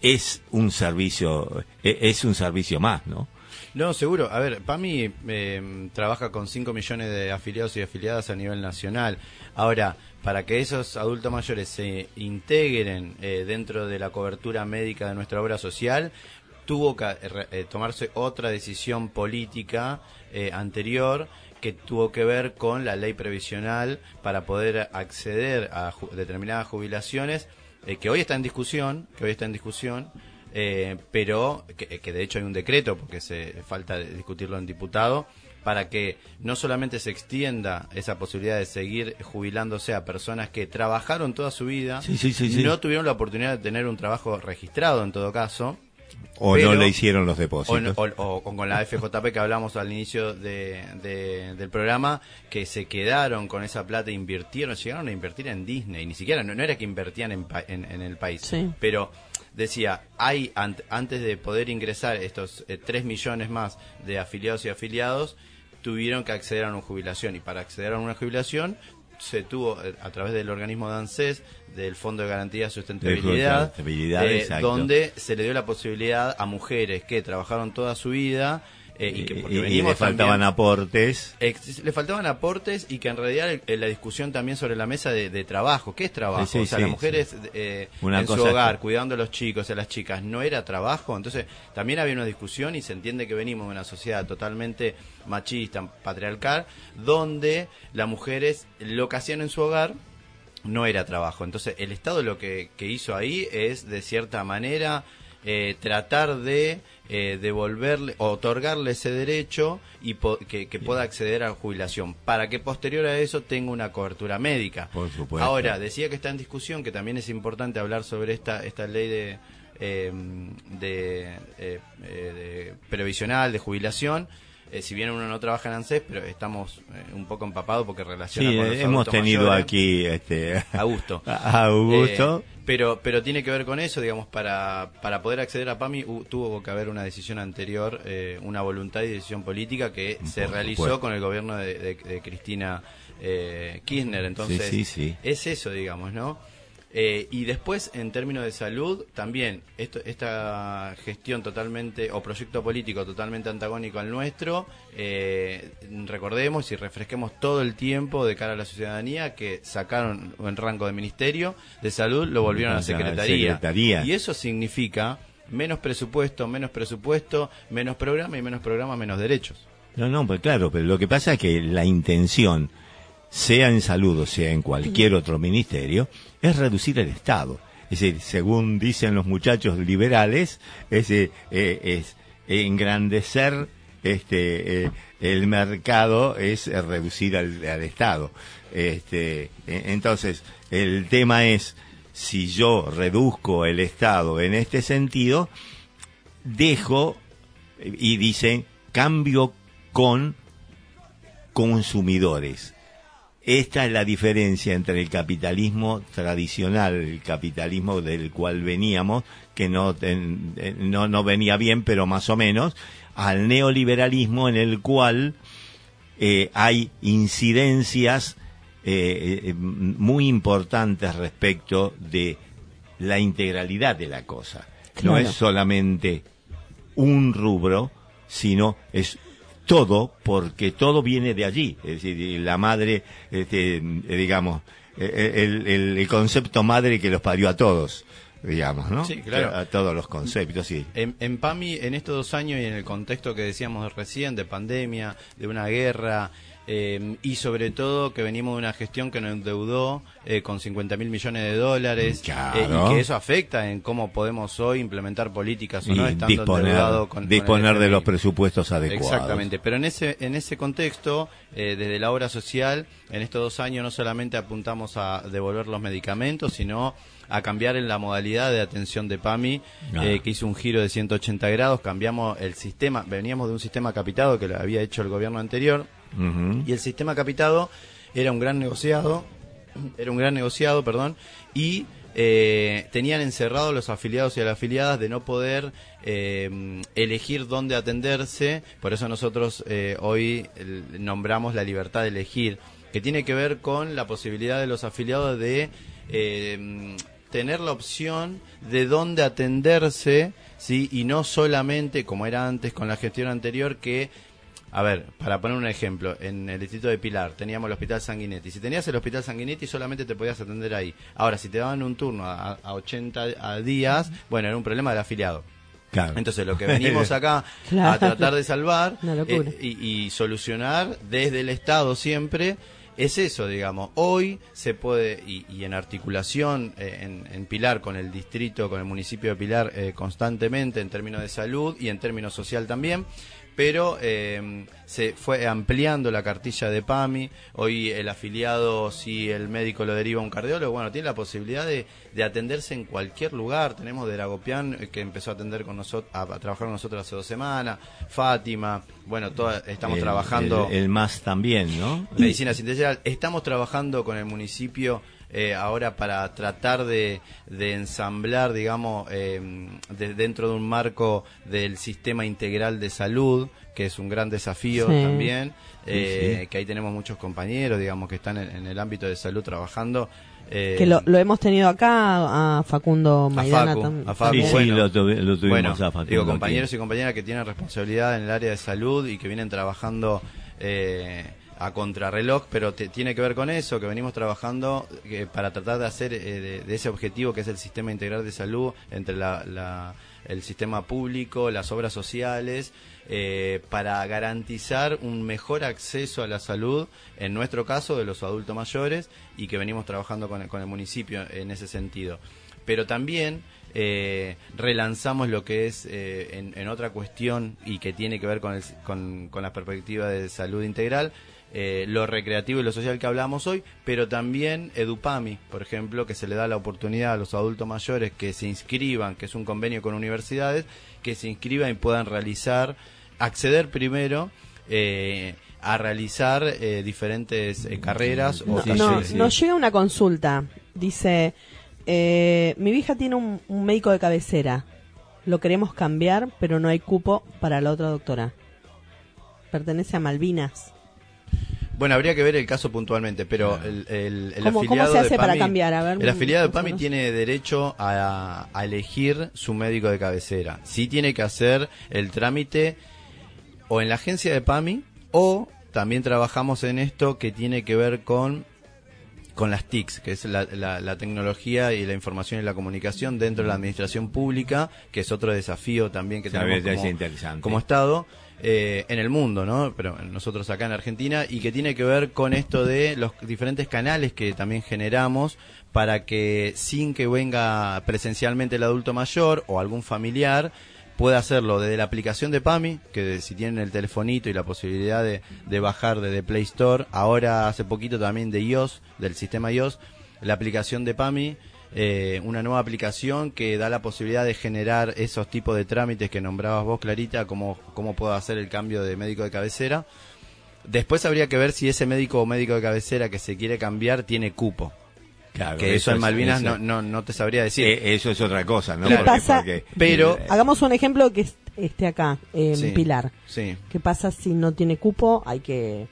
es un servicio, e- es un servicio más, ¿no? No, seguro. A ver, PAMI eh, trabaja con 5 millones de afiliados y afiliadas a nivel nacional. Ahora, para que esos adultos mayores se integren eh, dentro de la cobertura médica de nuestra obra social, tuvo que eh, eh, tomarse otra decisión política anterior que tuvo que ver con la ley previsional para poder acceder a determinadas jubilaciones eh, que hoy está en discusión, que hoy está en discusión, eh, pero que, que de hecho hay un decreto porque se falta discutirlo en diputado para que no solamente se extienda esa posibilidad de seguir jubilándose a personas que trabajaron toda su vida, Sí, sí, sí, sí. no tuvieron la oportunidad de tener un trabajo registrado en todo caso, O Pero- no le hicieron los depósitos. o- o con la FJP que hablamos al inicio de- de- del programa, que se quedaron con esa plata e invirtieron, llegaron a invertir en Disney, ni siquiera, no, no era que invertían en, pa- en- en el país, Sí. pero decía, hay ant- antes de poder ingresar estos eh, 3 millones más de afiliados y afiliados, tuvieron que acceder a una jubilación y para acceder a una jubilación se tuvo eh, a través del organismo de ANSES, del Fondo de Garantía de Sustentabilidad, eh, donde se le dio la posibilidad a mujeres que trabajaron toda su vida eh, y que porque y, le faltaban también- aportes. Ex- le faltaban aportes y que en realidad el- el- la discusión también sobre la mesa de, de trabajo, ¿qué es trabajo? Sí, sí, o sea, sí, las mujeres eh, en su hogar, que- cuidando a los chicos, a las chicas, ¿no era trabajo? Entonces también había una discusión y se entiende que venimos de una sociedad totalmente machista, patriarcal, donde las mujeres lo que hacían en su hogar no era trabajo. Entonces, el Estado lo que, que hizo ahí es, de cierta manera, eh, tratar de eh, devolverle, otorgarle ese derecho y po- que, que pueda acceder a la jubilación, para que posterior a eso tenga una cobertura médica. Por supuesto. Ahora, decía que está en discusión, que también es importante hablar sobre esta, esta ley de, eh, de, eh, eh, de previsional, de jubilación. Eh, si bien uno no trabaja en ANSES, pero estamos eh, un poco empapados porque relaciona Sí, con los eh, hemos tenido mayores. aquí este, A gusto. a Augusto. Eh, pero, pero tiene que ver con eso, digamos, para, para poder acceder a PAMI tuvo que haber una decisión anterior, una voluntad y decisión política que se Por realizó supuesto. con el gobierno de, de- de Cristina eh, Kirchner. Entonces, Sí, sí, sí. es eso, digamos, ¿no? Eh, y después, en términos de salud, también esto, esta gestión totalmente, o proyecto político totalmente antagónico al nuestro, eh, recordemos y refresquemos todo el tiempo de cara a la ciudadanía que sacaron en rango de ministerio de salud, lo volvieron a sea, secretaría. secretaría. Y eso significa menos presupuesto, menos presupuesto, menos programa y menos programa, menos derechos. No, no, pues claro, pero lo que pasa es que la intención, sea en salud o sea en cualquier otro ministerio, es reducir el Estado. Es decir, según dicen los muchachos liberales, es, eh, eh, es engrandecer este eh, el mercado es reducir al, al Estado. Este, eh, entonces, el tema es si yo reduzco el Estado en este sentido, dejo y dicen cambio con consumidores. Esta es la diferencia entre el capitalismo tradicional, el capitalismo del cual veníamos, que no, eh, no, no venía bien, pero más o menos, al neoliberalismo en el cual eh, hay incidencias eh, eh, muy importantes respecto de la integralidad de la cosa. No es solamente un rubro, sino es todo, porque todo viene de allí. Es decir, la madre, este, digamos, eh, el, el- el concepto madre que los parió a todos, digamos, ¿no? Sí, claro. A todos los conceptos, sí. En, en PAMI, en estos dos años y en el contexto que decíamos recién, de pandemia, de una guerra, eh, y sobre todo que venimos de una gestión que nos endeudó eh, con 50 mil millones de dólares, Claro. eh, y que eso afecta en cómo podemos hoy implementar políticas o Y no, estando disponer, endeudado con, disponer de los presupuestos adecuados. Exactamente, pero en ese en ese contexto, eh, desde la obra social, en estos dos años no solamente apuntamos a devolver los medicamentos, sino a cambiar en la modalidad de atención de PAMI, Ah. eh, que hizo un giro de 180 grados, cambiamos el sistema, veníamos de un sistema capitado que lo había hecho el gobierno anterior, Y el sistema capitado era un gran negociado, era un gran negociado, perdón, y eh, tenían encerrados los afiliados y las afiliadas de no poder eh, elegir dónde atenderse, por eso nosotros eh, hoy nombramos la libertad de elegir, que tiene que ver con la posibilidad de los afiliados de eh, tener la opción de dónde atenderse, ¿sí? y no solamente, como era antes con la gestión anterior, que a ver, para poner un ejemplo, en el distrito de Pilar teníamos el Hospital Sanguinetti. Si tenías el Hospital Sanguinetti solamente te podías atender ahí. Ahora, si te daban un turno a, a 80 a días, bueno, era un problema del afiliado. Claro. Entonces, lo que venimos acá a tratar de salvar eh, y, y solucionar desde el Estado siempre es eso, digamos. Hoy se puede, y, y en articulación eh, en, en Pilar con el distrito, con el municipio de Pilar eh, constantemente en términos de salud y en términos social también, pero eh, se fue ampliando la cartilla de PAMI. Hoy el afiliado, si el médico lo deriva a un cardiólogo, bueno, tiene la posibilidad de, de atenderse en cualquier lugar. Tenemos de Dragopian, eh, que empezó a atender con nosotros, a, a trabajar con nosotros hace dos semanas, Fátima, bueno, toda- estamos El- trabajando El, el más también, ¿no? medicina sintética. Estamos trabajando con el municipio eh, ahora para tratar de, de ensamblar, digamos, eh, de- dentro de un marco del sistema integral de salud, que es un gran desafío Sí. también, eh, sí. que ahí tenemos muchos compañeros, digamos, que están en, en el ámbito de salud trabajando. eh, Que lo, lo hemos tenido acá a Facundo a Maidana Facu, a Facu, Sí, también. sí, bueno. lo, tuvi- lo tuvimos bueno, a Facundo digo, aquí. compañeros y compañeras que tienen responsabilidad en el área de salud y que vienen trabajando eh, a contrarreloj, pero te- tiene que ver con eso, que venimos trabajando eh, para tratar de hacer eh, de, ese objetivo que es el sistema integral de salud entre la, la- el sistema público, las obras sociales, eh, para garantizar un mejor acceso a la salud, en nuestro caso de los adultos mayores, y que venimos trabajando con el municipio en ese sentido. Pero también eh, relanzamos lo que es eh, en, en otra cuestión y que tiene que ver con, el- con, con la perspectiva de salud integral, eh, lo recreativo y lo social que hablamos hoy, pero también Edupami, por ejemplo, que se le da la oportunidad a los adultos mayores que se inscriban, que es un convenio con universidades, que se inscriban y puedan realizar, acceder primero. eh, a realizar eh, diferentes eh, carreras o No, Sí, no, nos llega una consulta. Dice, eh, mi hija tiene un, un médico de cabecera. Lo queremos cambiar, pero no hay cupo para la otra doctora. Pertenece a Malvinas. Bueno, habría que ver el caso puntualmente, pero Claro. el, el- el ¿Cómo- cómo afiliado se de hace para PAMI cambiar? A ver, el afiliado de PAMI tiene derecho a, a elegir su médico de cabecera. Sí tiene que hacer el trámite o en la agencia de PAMI o también trabajamos en esto que tiene que ver con con las TICs, que es la, la- la tecnología y la información y la comunicación dentro de la administración pública, que es otro desafío también que tenemos como, como Estado eh, en el mundo, ¿no? Pero nosotros acá en Argentina y que tiene que ver con esto de los diferentes canales que también generamos para que sin que venga presencialmente el adulto mayor o algún familiar puede hacerlo desde la aplicación de PAMI, que si tienen el telefonito y la posibilidad de, de bajar desde Play Store, ahora hace poquito también de iOS, del sistema iOS, la aplicación de PAMI, eh, una nueva aplicación que da la posibilidad de generar esos tipos de trámites que nombrabas vos, Clarita, cómo, cómo puedo hacer el cambio de médico de cabecera. Después habría que ver si ese médico o médico de cabecera que se quiere cambiar tiene cupo. Claro, que eso, en Malvinas eso- no, no, no te sabría decir. eh, eso es otra cosa, ¿no? ¿Qué Porque- pasa? porque- Pero- eh, Hagamos un ejemplo que es- esté acá, en Sí, Pilar. Sí. ¿Qué pasa si no tiene cupo? Hay que...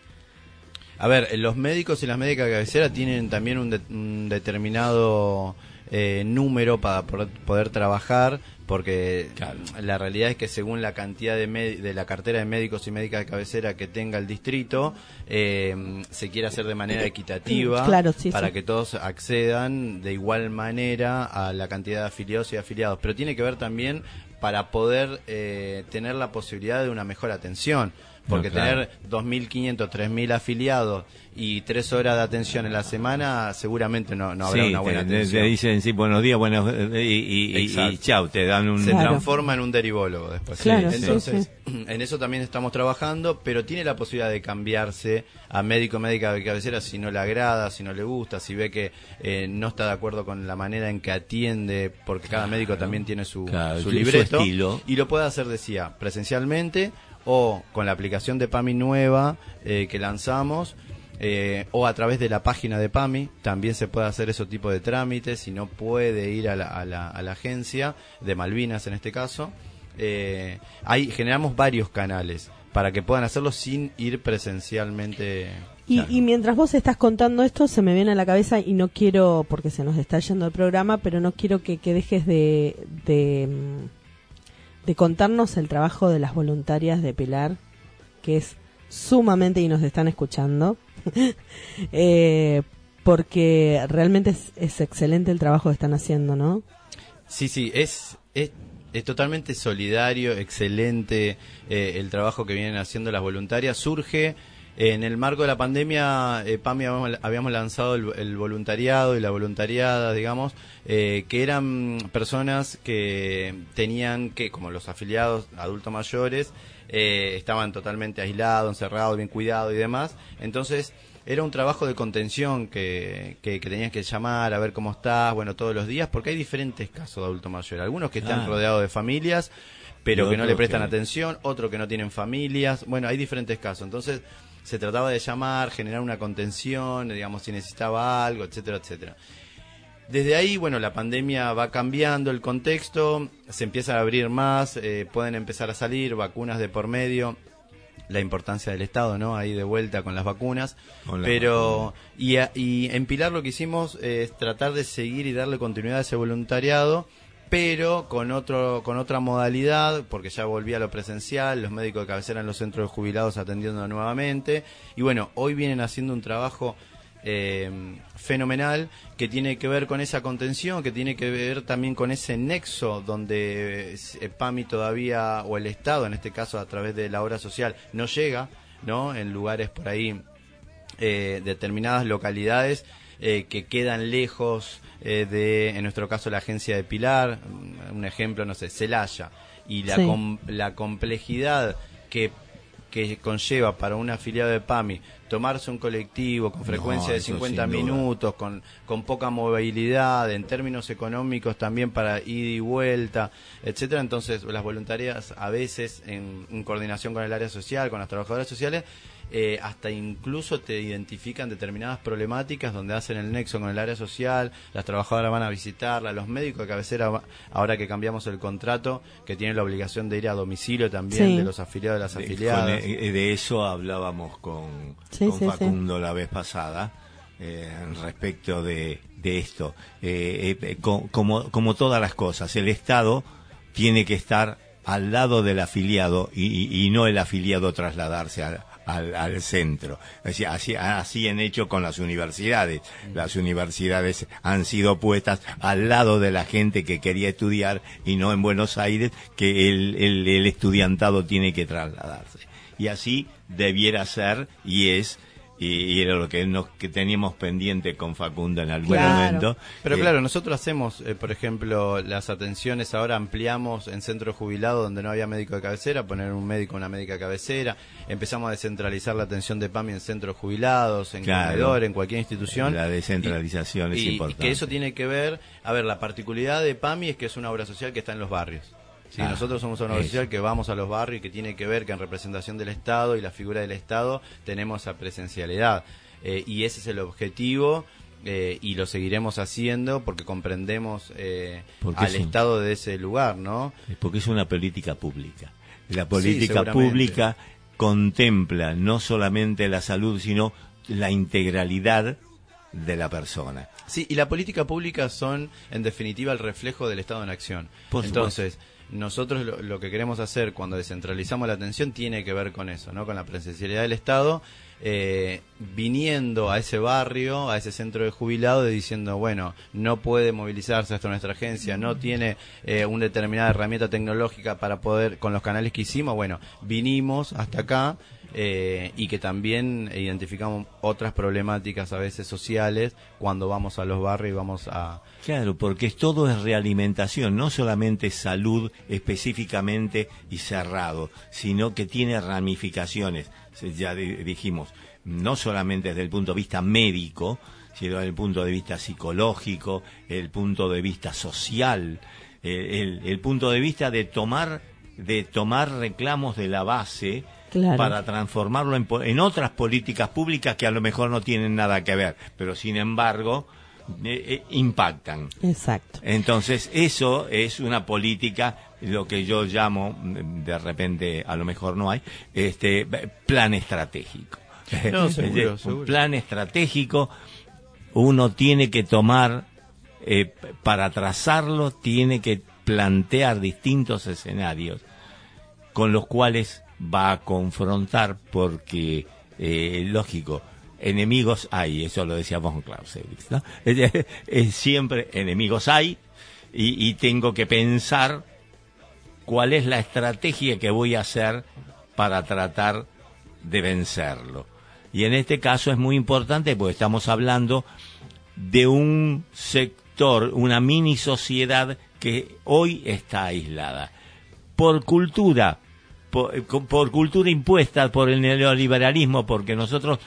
A ver, eh, los médicos y las médicas de cabecera tienen también un, de- un determinado eh, número para poder, poder trabajar, porque Claro. la realidad es que según la cantidad de, med- de la cartera de médicos y médicas de cabecera que tenga el distrito, eh, se quiere hacer de manera equitativa Claro, sí, para sí. que todos accedan de igual manera a la cantidad de afiliados y afiliados. Pero tiene que ver también para poder eh, tener la posibilidad de una mejor atención. Porque No, claro. tener 2.500, 3.000 afiliados y tres horas de atención en la semana seguramente no, no habrá sí, una buena te, te- atención. te dicen sí, buenos días, buenos y, y, y- y chau, te dan un... Se Claro. transforma en un derivólogo después. Claro, sí, Entonces, en eso también estamos trabajando, pero tiene la posibilidad de cambiarse a médico médica de cabecera si no le agrada, si no le gusta, si ve que eh, no está de acuerdo con la manera en que atiende, porque cada médico también tiene su, Claro, su libreto. estilo. Y lo puede hacer, decía, presencialmente o con la aplicación de PAMI nueva eh, que lanzamos. eh, o a través de la página de PAMI también se puede hacer ese tipo de trámites si no puede ir a la, a la- a la agencia de Malvinas en este caso eh, ahí generamos varios canales para que puedan hacerlo sin ir presencialmente Y, Claro. y mientras vos estás contando esto, se me viene a la cabeza y no quiero, porque se nos está yendo el programa, pero no quiero que, que dejes de, de, mm, de contarnos el trabajo de las voluntarias de Pilar, que es sumamente, y nos están escuchando, eh, porque realmente es, es excelente el trabajo que están haciendo, ¿no? Sí, sí, es, es, es totalmente solidario, excelente eh, el trabajo que vienen haciendo las voluntarias. Surge en el marco de la pandemia, eh, PAMI habíamos, habíamos lanzado el, el voluntariado y la voluntariada, digamos, eh, que eran personas que tenían que, como los afiliados adultos mayores, eh, estaban totalmente aislados, encerrados, bien cuidados y demás. Entonces, era un trabajo de contención que, que, que tenías que llamar a ver cómo estás, bueno, todos los días, porque hay diferentes casos de adulto mayor. Algunos que están Claro. rodeados de familias, pero que no le prestan que- atención, otros que no tienen familias. Bueno, hay diferentes casos. Entonces, se trataba de llamar, generar una contención, digamos, si necesitaba algo, etcétera, etcétera. Desde ahí, bueno, la pandemia va cambiando el contexto, se empieza a abrir más, eh, pueden empezar a salir vacunas de por medio, la importancia del Estado, ¿no? Ahí de vuelta con las vacunas. Con las Pero, y, a- y en Pilar lo que hicimos es tratar de seguir y darle continuidad a ese voluntariado, pero con otro con otra modalidad, porque ya volvía a lo presencial, los médicos de cabecera en los centros de jubilados atendiendo nuevamente. Y bueno, hoy vienen haciendo un trabajo eh, fenomenal que tiene que ver con esa contención, que tiene que ver también con ese nexo donde eh, PAMI todavía, o el Estado en este caso a través de la obra social, no llega, ¿no? En lugares por ahí, eh, determinadas localidades. Eh, que quedan lejos eh, de, en nuestro caso, la agencia de Pilar, un ejemplo, no sé, Celaya, y la, Sí. com- la complejidad que, que conlleva para un afiliado de PAMI tomarse un colectivo con frecuencia No, de eso 50 sin duda. minutos, con, con poca movilidad, en términos económicos también para ida y vuelta, etcétera. Entonces, las voluntarias a veces, en, en coordinación con el área social, con las trabajadoras sociales, eh, hasta incluso te identifican determinadas problemáticas donde hacen el nexo con el área social, las trabajadoras van a visitarla, los médicos de cabecera, ahora que cambiamos el contrato, que tienen la obligación de ir a domicilio también Sí. de los afiliados de las De, afiliadas. con- eh, de eso hablábamos con, Sí, con sí, sí. Facundo la vez pasada eh, respecto de, de esto. Eh, eh, co- como, como todas las cosas, el Estado tiene que estar al lado del afiliado y, y- y no el afiliado trasladarse al, al, al centro. Así, así, así han hecho con las universidades. Las universidades han sido puestas al lado de la gente que quería estudiar y no en Buenos Aires, que el, el, el estudiantado tiene que trasladarse. Y así debiera ser y es, y, y era lo que, nos, que teníamos pendiente con Facundo en algún Claro. momento. Pero Eh, claro, nosotros hacemos, eh, por ejemplo, las atenciones ahora ampliamos en centro jubilado donde no había médico de cabecera, poner un médico, una médica de cabecera. Empezamos a descentralizar la atención de PAMI en centros jubilados, en Claro. comedor, en cualquier institución. La descentralización es y, importante. Y que eso tiene que ver, a ver, la particularidad de PAMI es que es una obra social que está en los barrios. Sí, Ah, nosotros somos una eso. social que vamos a los barrios y que tiene que ver que en representación del Estado y la figura del Estado tenemos esa presencialidad. Eh, y ese es el objetivo eh, y lo seguiremos haciendo porque comprendemos eh, Porque al es un- Estado de ese lugar, ¿no? porque es una política pública. La política pública contempla no solamente la salud, sino la integralidad de la persona. Sí, y la política pública son, en definitiva, el reflejo del Estado en acción. Por Entonces, nosotros lo, que queremos hacer cuando descentralizamos la atención tiene que ver con eso, ¿no? Con la presencialidad del Estado, eh, viniendo a ese barrio, a ese centro de jubilados, y diciendo, bueno, no puede movilizarse hasta nuestra agencia, no tiene eh, una determinada herramienta tecnológica para poder, con los canales que hicimos, bueno, vinimos hasta acá, eh, y que también identificamos otras problemáticas a veces sociales cuando vamos a los barrios y vamos a... Claro, porque todo es realimentación, no solamente salud específicamente y cerrado, sino que tiene ramificaciones, ya di- dijimos, no solamente desde el punto de vista médico, sino desde el punto de vista psicológico, el punto de vista social, eh, el, el punto de vista de tomar, de tomar reclamos de la base Claro. para transformarlo en, po- en otras políticas públicas que a lo mejor no tienen nada que ver, pero sin embargo eh, eh, impactan. Exacto. Entonces, eso es una política, lo que yo llamo, mm, de repente, a lo mejor no hay, este plan estratégico. No, seguro, Un seguro. plan estratégico, uno tiene que tomar, eh, para trazarlo, tiene que plantear distintos escenarios con los cuales va a confrontar, porque, eh, lógico, enemigos hay, eso lo decía von Clausewitz, ¿no? Siempre enemigos hay, y, y tengo que pensar cuál es la estrategia que voy a hacer para tratar de vencerlo. Y en este caso es muy importante porque estamos hablando de un sector, una mini sociedad que hoy está aislada. Por cultura, por, por cultura impuesta por el neoliberalismo, porque nosotros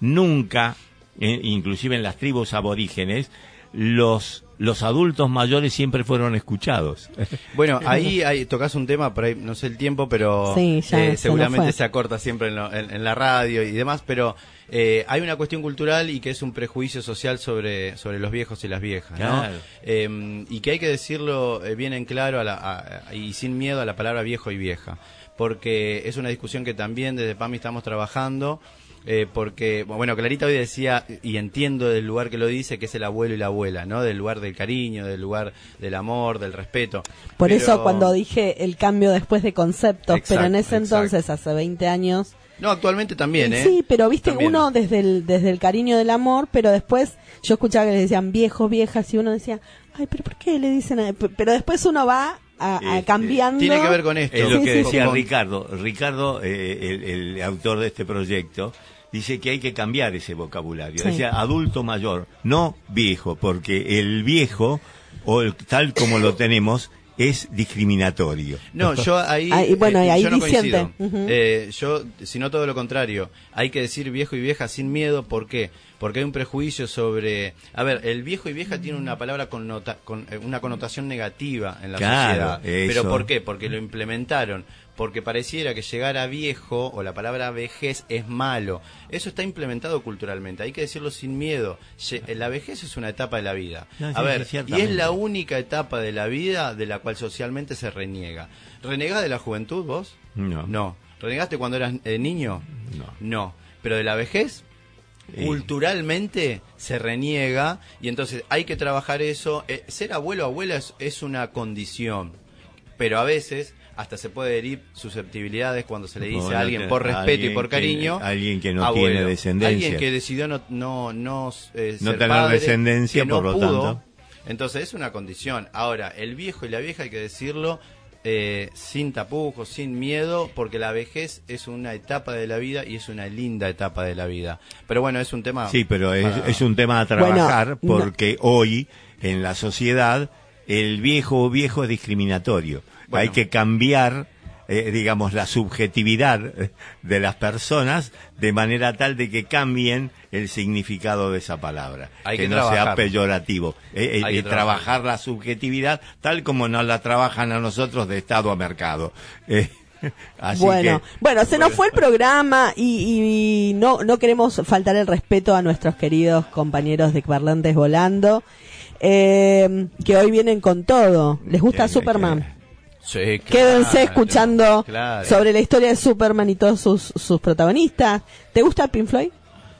nunca, eh, inclusive en las tribus aborígenes, los, los adultos mayores siempre fueron escuchados. Bueno, ahí, ahí tocas un tema, por ahí no sé el tiempo, pero Sí, ya eh, se seguramente se acorta siempre en, lo- en- en la radio y demás, pero eh, hay una cuestión cultural y que es un prejuicio social sobre, sobre los viejos y las viejas, ¿no? Eh, y que hay que decirlo eh, bien en claro a la- a- y sin miedo a la palabra viejo y vieja, porque es una discusión que también desde PAMI estamos trabajando. eh, porque, bueno, Clarita hoy decía, y entiendo del lugar que lo dice, que es el abuelo y la abuela, ¿no? Del lugar del cariño, del lugar del amor, del respeto. Por Pero- eso cuando dije el cambio después de conceptos, pero en ese Exacto, entonces, hace 20 años... No, actualmente también, ¿eh? Sí, pero viste, También. uno desde el, desde el cariño del amor, pero después yo escuchaba que le decían viejos, viejas, y uno decía, ay, pero ¿por qué le dicen? a-?" Pero después uno va a, a Este, cambiando. Tiene que ver con esto. Es lo Sí, que sí, decía Ricardo. Ricardo, eh, el, el autor de este proyecto, dice que hay que cambiar ese vocabulario. Sí. Decía adulto mayor, no viejo, porque el viejo, o el- tal como lo tenemos, es discriminatorio. No, yo ahí, Ah, bueno, y ahí yo no coincido. Eh, yo, sino todo lo contrario, hay que decir viejo y vieja sin miedo, ¿por qué? Porque hay un prejuicio sobre, a ver, el viejo y vieja tiene una palabra connota- con eh, una connotación negativa en la Claro, sociedad. eso. Pero ¿por qué? Porque lo implementaron. Porque pareciera que llegar a viejo o la palabra vejez es malo. Eso está implementado culturalmente. Hay que decirlo sin miedo. Lle- La vejez es una etapa de la vida. No, a ver, y es la única etapa de la vida de la cual socialmente se reniega. ¿Renegás de la juventud vos? No. No. ¿Renegaste cuando eras eh, niño? No. No. Pero de la vejez, Eh. culturalmente se reniega y entonces hay que trabajar eso. Eh, ser abuelo o abuela es, es una condición, pero a veces hasta se puede herir susceptibilidades cuando se le dice a alguien por respeto y por que- cariño. alguien que no abuelo. tiene descendencia. Alguien que decidió no, no, no, eh, No ser tener padre, descendencia, que no por lo pudo. tanto. Entonces es una condición. Ahora, el viejo y la vieja hay que decirlo eh, sin tapujos, sin miedo, porque la vejez es una etapa de la vida y es una linda etapa de la vida. Pero bueno, es un tema... Sí, pero es, para- es un tema a trabajar Bueno, no- porque hoy en la sociedad el viejo o viejo es discriminatorio. Bueno. Hay que cambiar, eh, digamos, la subjetividad de las personas de manera tal de que cambien el significado de esa palabra. Hay que no sea peyorativo. Eh, eh, Hay que eh, trabajar la subjetividad tal como nos la trabajan a nosotros de Estado a mercado. Eh, así bueno, que- bueno, se nos fue el programa y, y no, no queremos faltar el respeto a nuestros queridos compañeros de Parlantes Volando, eh, que hoy vienen con todo. ¿Les gusta Superman? Sí, claro, Quédense escuchando claro. sobre la historia de Superman y todos sus, sus protagonistas. ¿Te gusta Pink Floyd?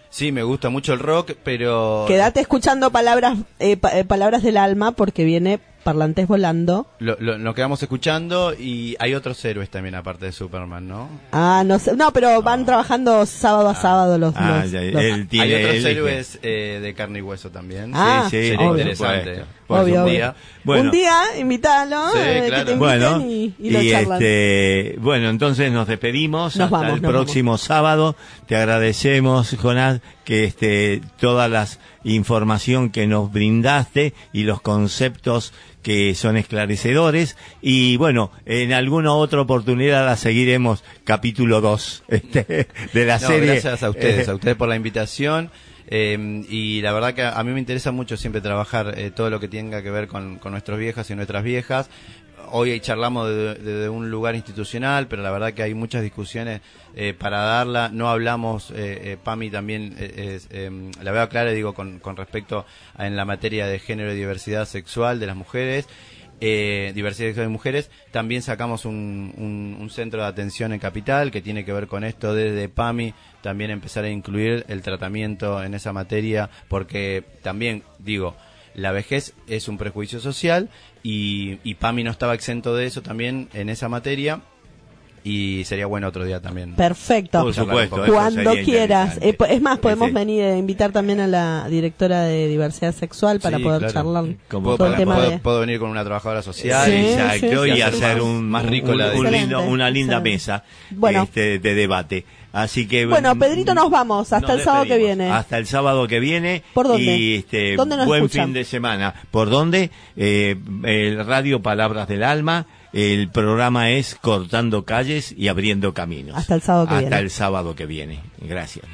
Sí, me gusta mucho el rock, pero... Quédate escuchando palabras, eh, pa- eh, palabras del alma porque viene Parlantes Volando. Lo, lo- nos quedamos escuchando y hay otros héroes también aparte de Superman, ¿no? Ah, no sé, no, pero van trabajando sábado a sábado los, Ah, los- ya, los- él tiene- hay otros él- héroes eh, de carne y hueso también. Ah, sí, sí, sería obvio. interesante. por Obvio, un obvio. día. Bueno. Un día, invítalo, Sí, eh, que claro. te inviten Bueno, y, y lo y este, bueno, entonces nos despedimos Nos hasta vamos, el nos próximo sábado. Te agradecemos, Jonás, que este, toda la información que nos brindaste y los conceptos que son esclarecedores. Y bueno, en alguna otra oportunidad la seguiremos capítulo 2 este, de la No, serie. gracias a ustedes, Eh, a ustedes por la invitación. eh, y la verdad que a, a mí me interesa mucho siempre trabajar eh, todo lo que tenga que ver con, con nuestros viejas y nuestras viejas. Hoy charlamos de- de- un lugar institucional, pero la verdad que hay muchas discusiones eh, para darla. No hablamos, eh, eh, Pami también, eh, eh, la veo clara, digo, con, con respecto a en la materia de género y diversidad sexual de las mujeres eh, diversidad de mujeres. También sacamos un centro de atención en Capital que tiene que ver con esto desde PAMI, también empezar a incluir el tratamiento en esa materia, porque también, digo, la vejez es un prejuicio social y, y PAMI no estaba exento de eso también en esa materia y sería bueno otro día también. Perfecto. Por supuesto. Cuando quieras. es más, podemos Sí. venir a invitar también a la directora de diversidad sexual para Sí, poder claro. charlar Como puedo, tema puedo- de... puedo venir con una trabajadora social. Sí, Exacto, sí, y sí. hacer un, más rico un- la un Excelente, lindo- una linda excelente. mesa Bueno. este, de debate. Así que Bueno, mm, Pedrito, nos vamos. Hasta nos el sábado que viene. Hasta el sábado que viene. ¿Por dónde? Y este, ¿Dónde nos buen escuchan? fin de semana. ¿Por dónde? Eh, el Radio Palabras del Alma. El programa es Cortando Calles y Abriendo Caminos. Hasta el sábado que Hasta viene. el sábado que viene. Gracias.